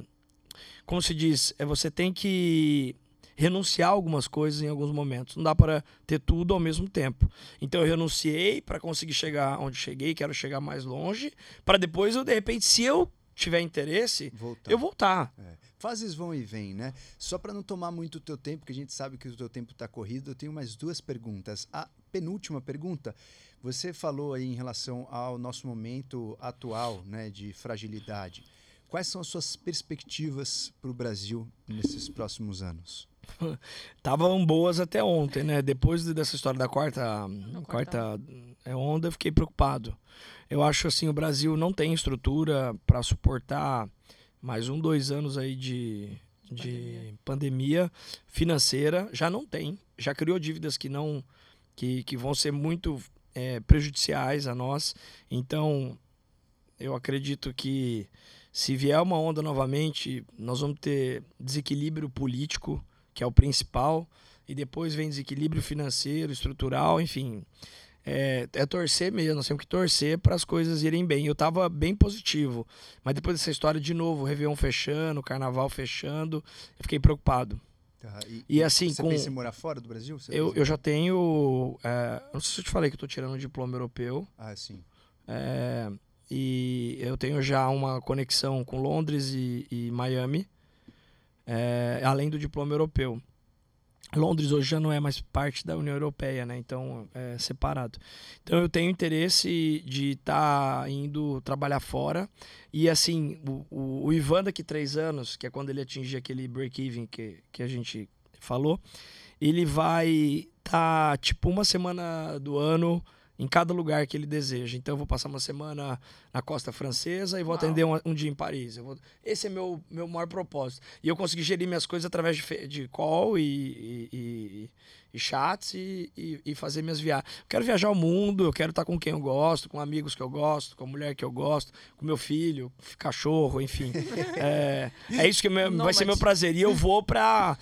como se diz? É, você tem que renunciar algumas coisas em alguns momentos. Não dá para ter tudo ao mesmo tempo. Então eu renunciei para conseguir chegar onde cheguei, quero chegar mais longe, para depois eu, de repente, se eu tiver interesse, Voltar. eu voltar. É. Fases vão e vêm, né? Só para não tomar muito o teu tempo, porque a gente sabe que o teu tempo está corrido, eu tenho mais duas perguntas. A penúltima pergunta, você falou aí em relação ao nosso momento atual, né, de fragilidade. Quais são as suas perspectivas para o Brasil nesses próximos anos? Estavam boas até ontem, né? Depois de- dessa história da quarta, quarta é onda, eu fiquei preocupado. Eu acho assim, o Brasil não tem estrutura para suportar mais um, dois anos aí de, de pandemia. financeira. Já não tem. Já criou dívidas que não que, que vão ser muito é, prejudiciais a nós. Então, eu acredito que se vier uma onda novamente, nós vamos ter desequilíbrio político, que é o principal, e depois vem desequilíbrio financeiro, estrutural, enfim é, é torcer mesmo, nós temos que torcer para as coisas irem bem. Eu estava bem positivo, mas depois dessa história de novo, o Réveillon fechando, o Carnaval fechando, eu fiquei preocupado. Tá, e, e, assim, você com... pensa em morar fora do Brasil? Você eu, eu já tenho. É, não sei se eu te falei que eu estou tirando um diploma europeu. Ah, sim. É, e eu tenho já uma conexão com Londres e, e Miami, é, além do diploma europeu. Londres hoje já não é mais parte da União Europeia, né? Então é separado. Então eu tenho interesse de estar tá indo trabalhar fora. E assim, o, o, o, Ivan daqui três anos, que é quando ele atingir aquele break-even que, que a gente falou, ele vai estar tá, tipo uma semana do ano em cada lugar que ele deseja. Então eu vou passar uma semana na costa francesa e vou Uau. atender um, um, dia em Paris. Vou... Esse é meu meu maior propósito. E eu consegui gerir minhas coisas através de, de call e, e, e e chats e, e, e, fazer minhas viagens. quero viajar o mundo, eu quero estar com quem eu gosto, com amigos que eu gosto, com a mulher que eu gosto, com meu filho, cachorro, enfim. é, é isso que meu, Não, vai mas... ser meu prazer. E eu vou para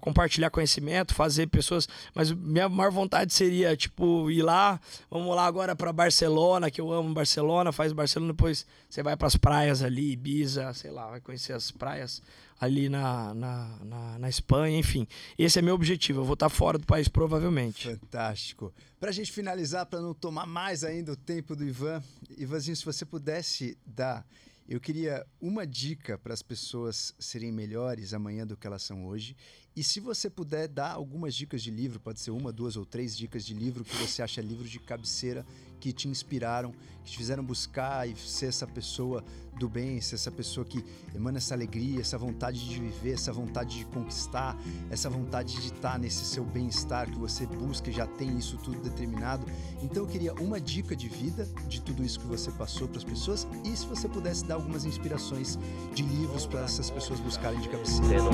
compartilhar conhecimento, fazer pessoas. Mas minha maior vontade seria, tipo, ir lá, vamos lá agora para Barcelona, que eu amo Barcelona, faz Barcelona, depois você vai para as praias ali, Ibiza, sei lá, vai conhecer as praias ali na, na, na, na, Espanha, enfim. Esse é meu objetivo, eu vou estar fora do país provavelmente. Fantástico. Para a gente finalizar, para não tomar mais ainda o tempo do Ivan, Ivanzinho, se você pudesse dar, eu queria uma dica para as pessoas serem melhores amanhã do que elas são hoje. E se você puder dar algumas dicas de livro, pode ser uma, duas ou três dicas de livro que você acha livros de cabeceira que te inspiraram, que te fizeram buscar e ser essa pessoa do bem, ser essa pessoa que emana essa alegria, essa vontade de viver, essa vontade de conquistar, essa vontade de estar nesse seu bem-estar que você busca e já tem isso tudo determinado. Então eu queria uma dica de vida de tudo isso que você passou para as pessoas e se você pudesse dar algumas inspirações de livros para essas pessoas buscarem de cabeceira.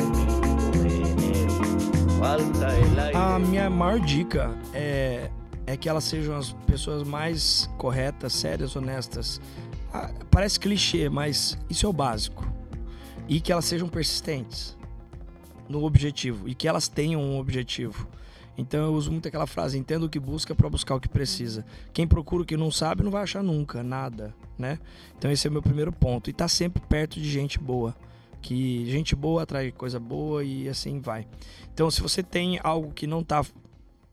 A minha maior dica é é que elas sejam as pessoas mais corretas, sérias, honestas. Ah, parece clichê, mas isso é o básico. E que elas sejam persistentes no objetivo e que elas tenham um objetivo. Então eu uso muito aquela frase: entenda o que busca para buscar o que precisa. Quem procura o que não sabe não vai achar nunca nada, né? Então esse é o meu primeiro ponto. E tá sempre perto de gente boa. Que gente boa atrai coisa boa e assim vai. Então se você tem algo que não tá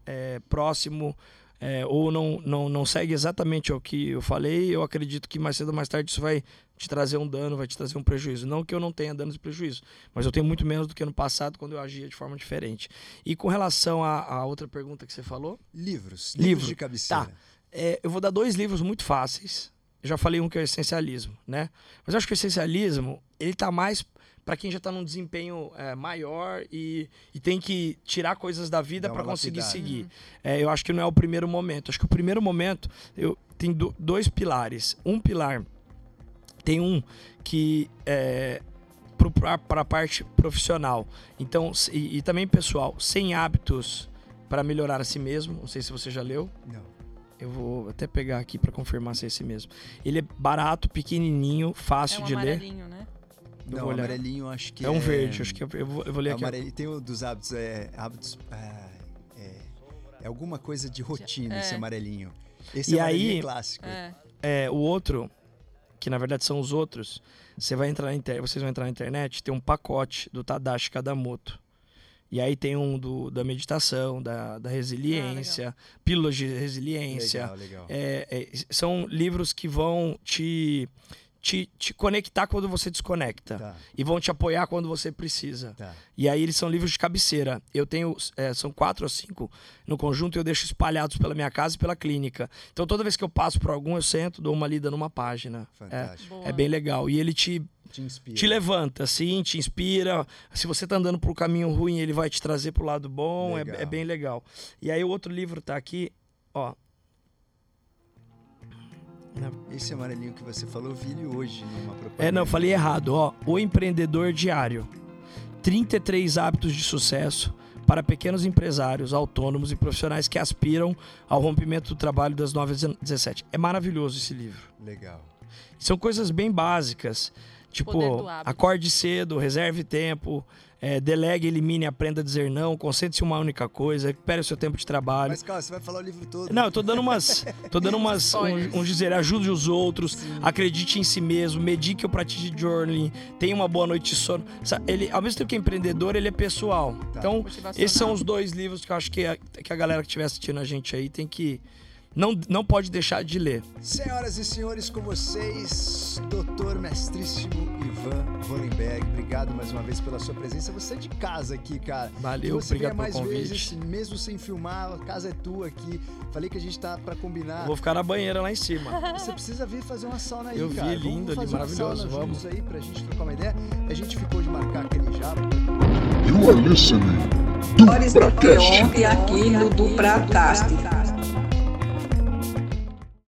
é, próximo é, ou não, não, não segue exatamente o que eu falei, eu acredito que mais cedo ou mais tarde isso vai te trazer um dano, vai te trazer um prejuízo. Não que eu não tenha danos e prejuízo, mas eu tenho muito menos do que no passado, quando eu agia de forma diferente. E com relação à, outra pergunta que você falou? Livros. Livros Livro. de cabeceira. Tá. É, eu vou dar dois livros muito fáceis. Eu já falei um que é o essencialismo, né? Mas eu acho que o essencialismo, ele tá mais para quem já está num desempenho é, maior e, e, tem que tirar coisas da vida para conseguir seguir. Uhum. É, eu acho que não é o primeiro momento. Acho que o primeiro momento eu tem do, dois pilares. Um pilar tem um que é para a parte profissional. Então e, e também pessoal, sem hábitos para melhorar a si mesmo. Não sei se você já leu. Não. Eu vou até pegar aqui para confirmar se é esse mesmo. Ele é barato, pequenininho, fácil é um de ler. Né? Não, amarelinho acho que é. um verde, acho que eu, vou, eu vou ler é aqui. Amarelinho, tem o dos hábitos, é, hábitos é, é, é alguma coisa de rotina é. esse amarelinho. Esse e amarelinho aí, é clássico. É. é, o outro, que na verdade são os outros, você vai entrar na internet, vocês vão entrar na internet, tem um pacote do Tadashi Kadamoto. E aí tem um do, da meditação, da, da resiliência, ah, pílulas de resiliência. Legal, legal. É, é, são livros que vão te te, te conectar quando você desconecta. Tá. E vão te apoiar quando você precisa. Tá. E aí eles são livros de cabeceira. Eu tenho. É, são quatro ou cinco no conjunto e eu deixo espalhados pela minha casa e pela clínica. Então toda vez que eu passo por algum, eu sento, dou uma lida numa página. Fantástico. É, é bem legal. E ele te. Te, inspira. te levanta, assim, te inspira. Se você tá andando pro caminho ruim, ele vai te trazer pro lado bom. É, é, bem legal. E aí o outro livro tá aqui, ó. Esse amarelinho que você falou, eu vi ele hoje numa propaganda. É, não, eu falei errado, ó. O Empreendedor Diário. 33 hábitos de sucesso para pequenos empresários, autônomos e profissionais que aspiram ao rompimento do trabalho das 9 às 17. É maravilhoso esse livro. Legal. São coisas bem básicas. Tipo, acorde cedo, reserve tempo, é, delegue, elimine, aprenda a dizer não, concentre-se em uma única coisa, recupere o seu tempo de trabalho. Mas calma, você vai falar o livro todo. Não, eu tô dando umas. Tô dando umas. Um, um dizer, ajude os outros, acredite em si mesmo, medique ou pratique journaling, tenha uma boa noite de sono. Ele, ao mesmo tempo que é empreendedor, ele é pessoal. Tá. Então, esses são os dois livros que eu acho que a, que a galera que estiver assistindo a gente aí tem que. Não, não pode deixar de ler. Senhoras e senhores, com vocês, doutor mestríssimo Ivan Hollenberg. Obrigado mais uma vez pela sua presença. Você é de casa aqui, cara. Valeu, obrigado mais pelo convite. vezes, mesmo sem filmar, a casa é tua aqui. Falei que a gente tá pra combinar. Vou ficar na banheira lá em cima. Você precisa vir fazer uma sauna aí, Eu vi, cara. lindo vamos ali, fazer uma maravilhoso, vamos. aí pra gente trocar uma ideia. A gente ficou de marcar aquele jabo. You are listening ontem aqui no Dupracast.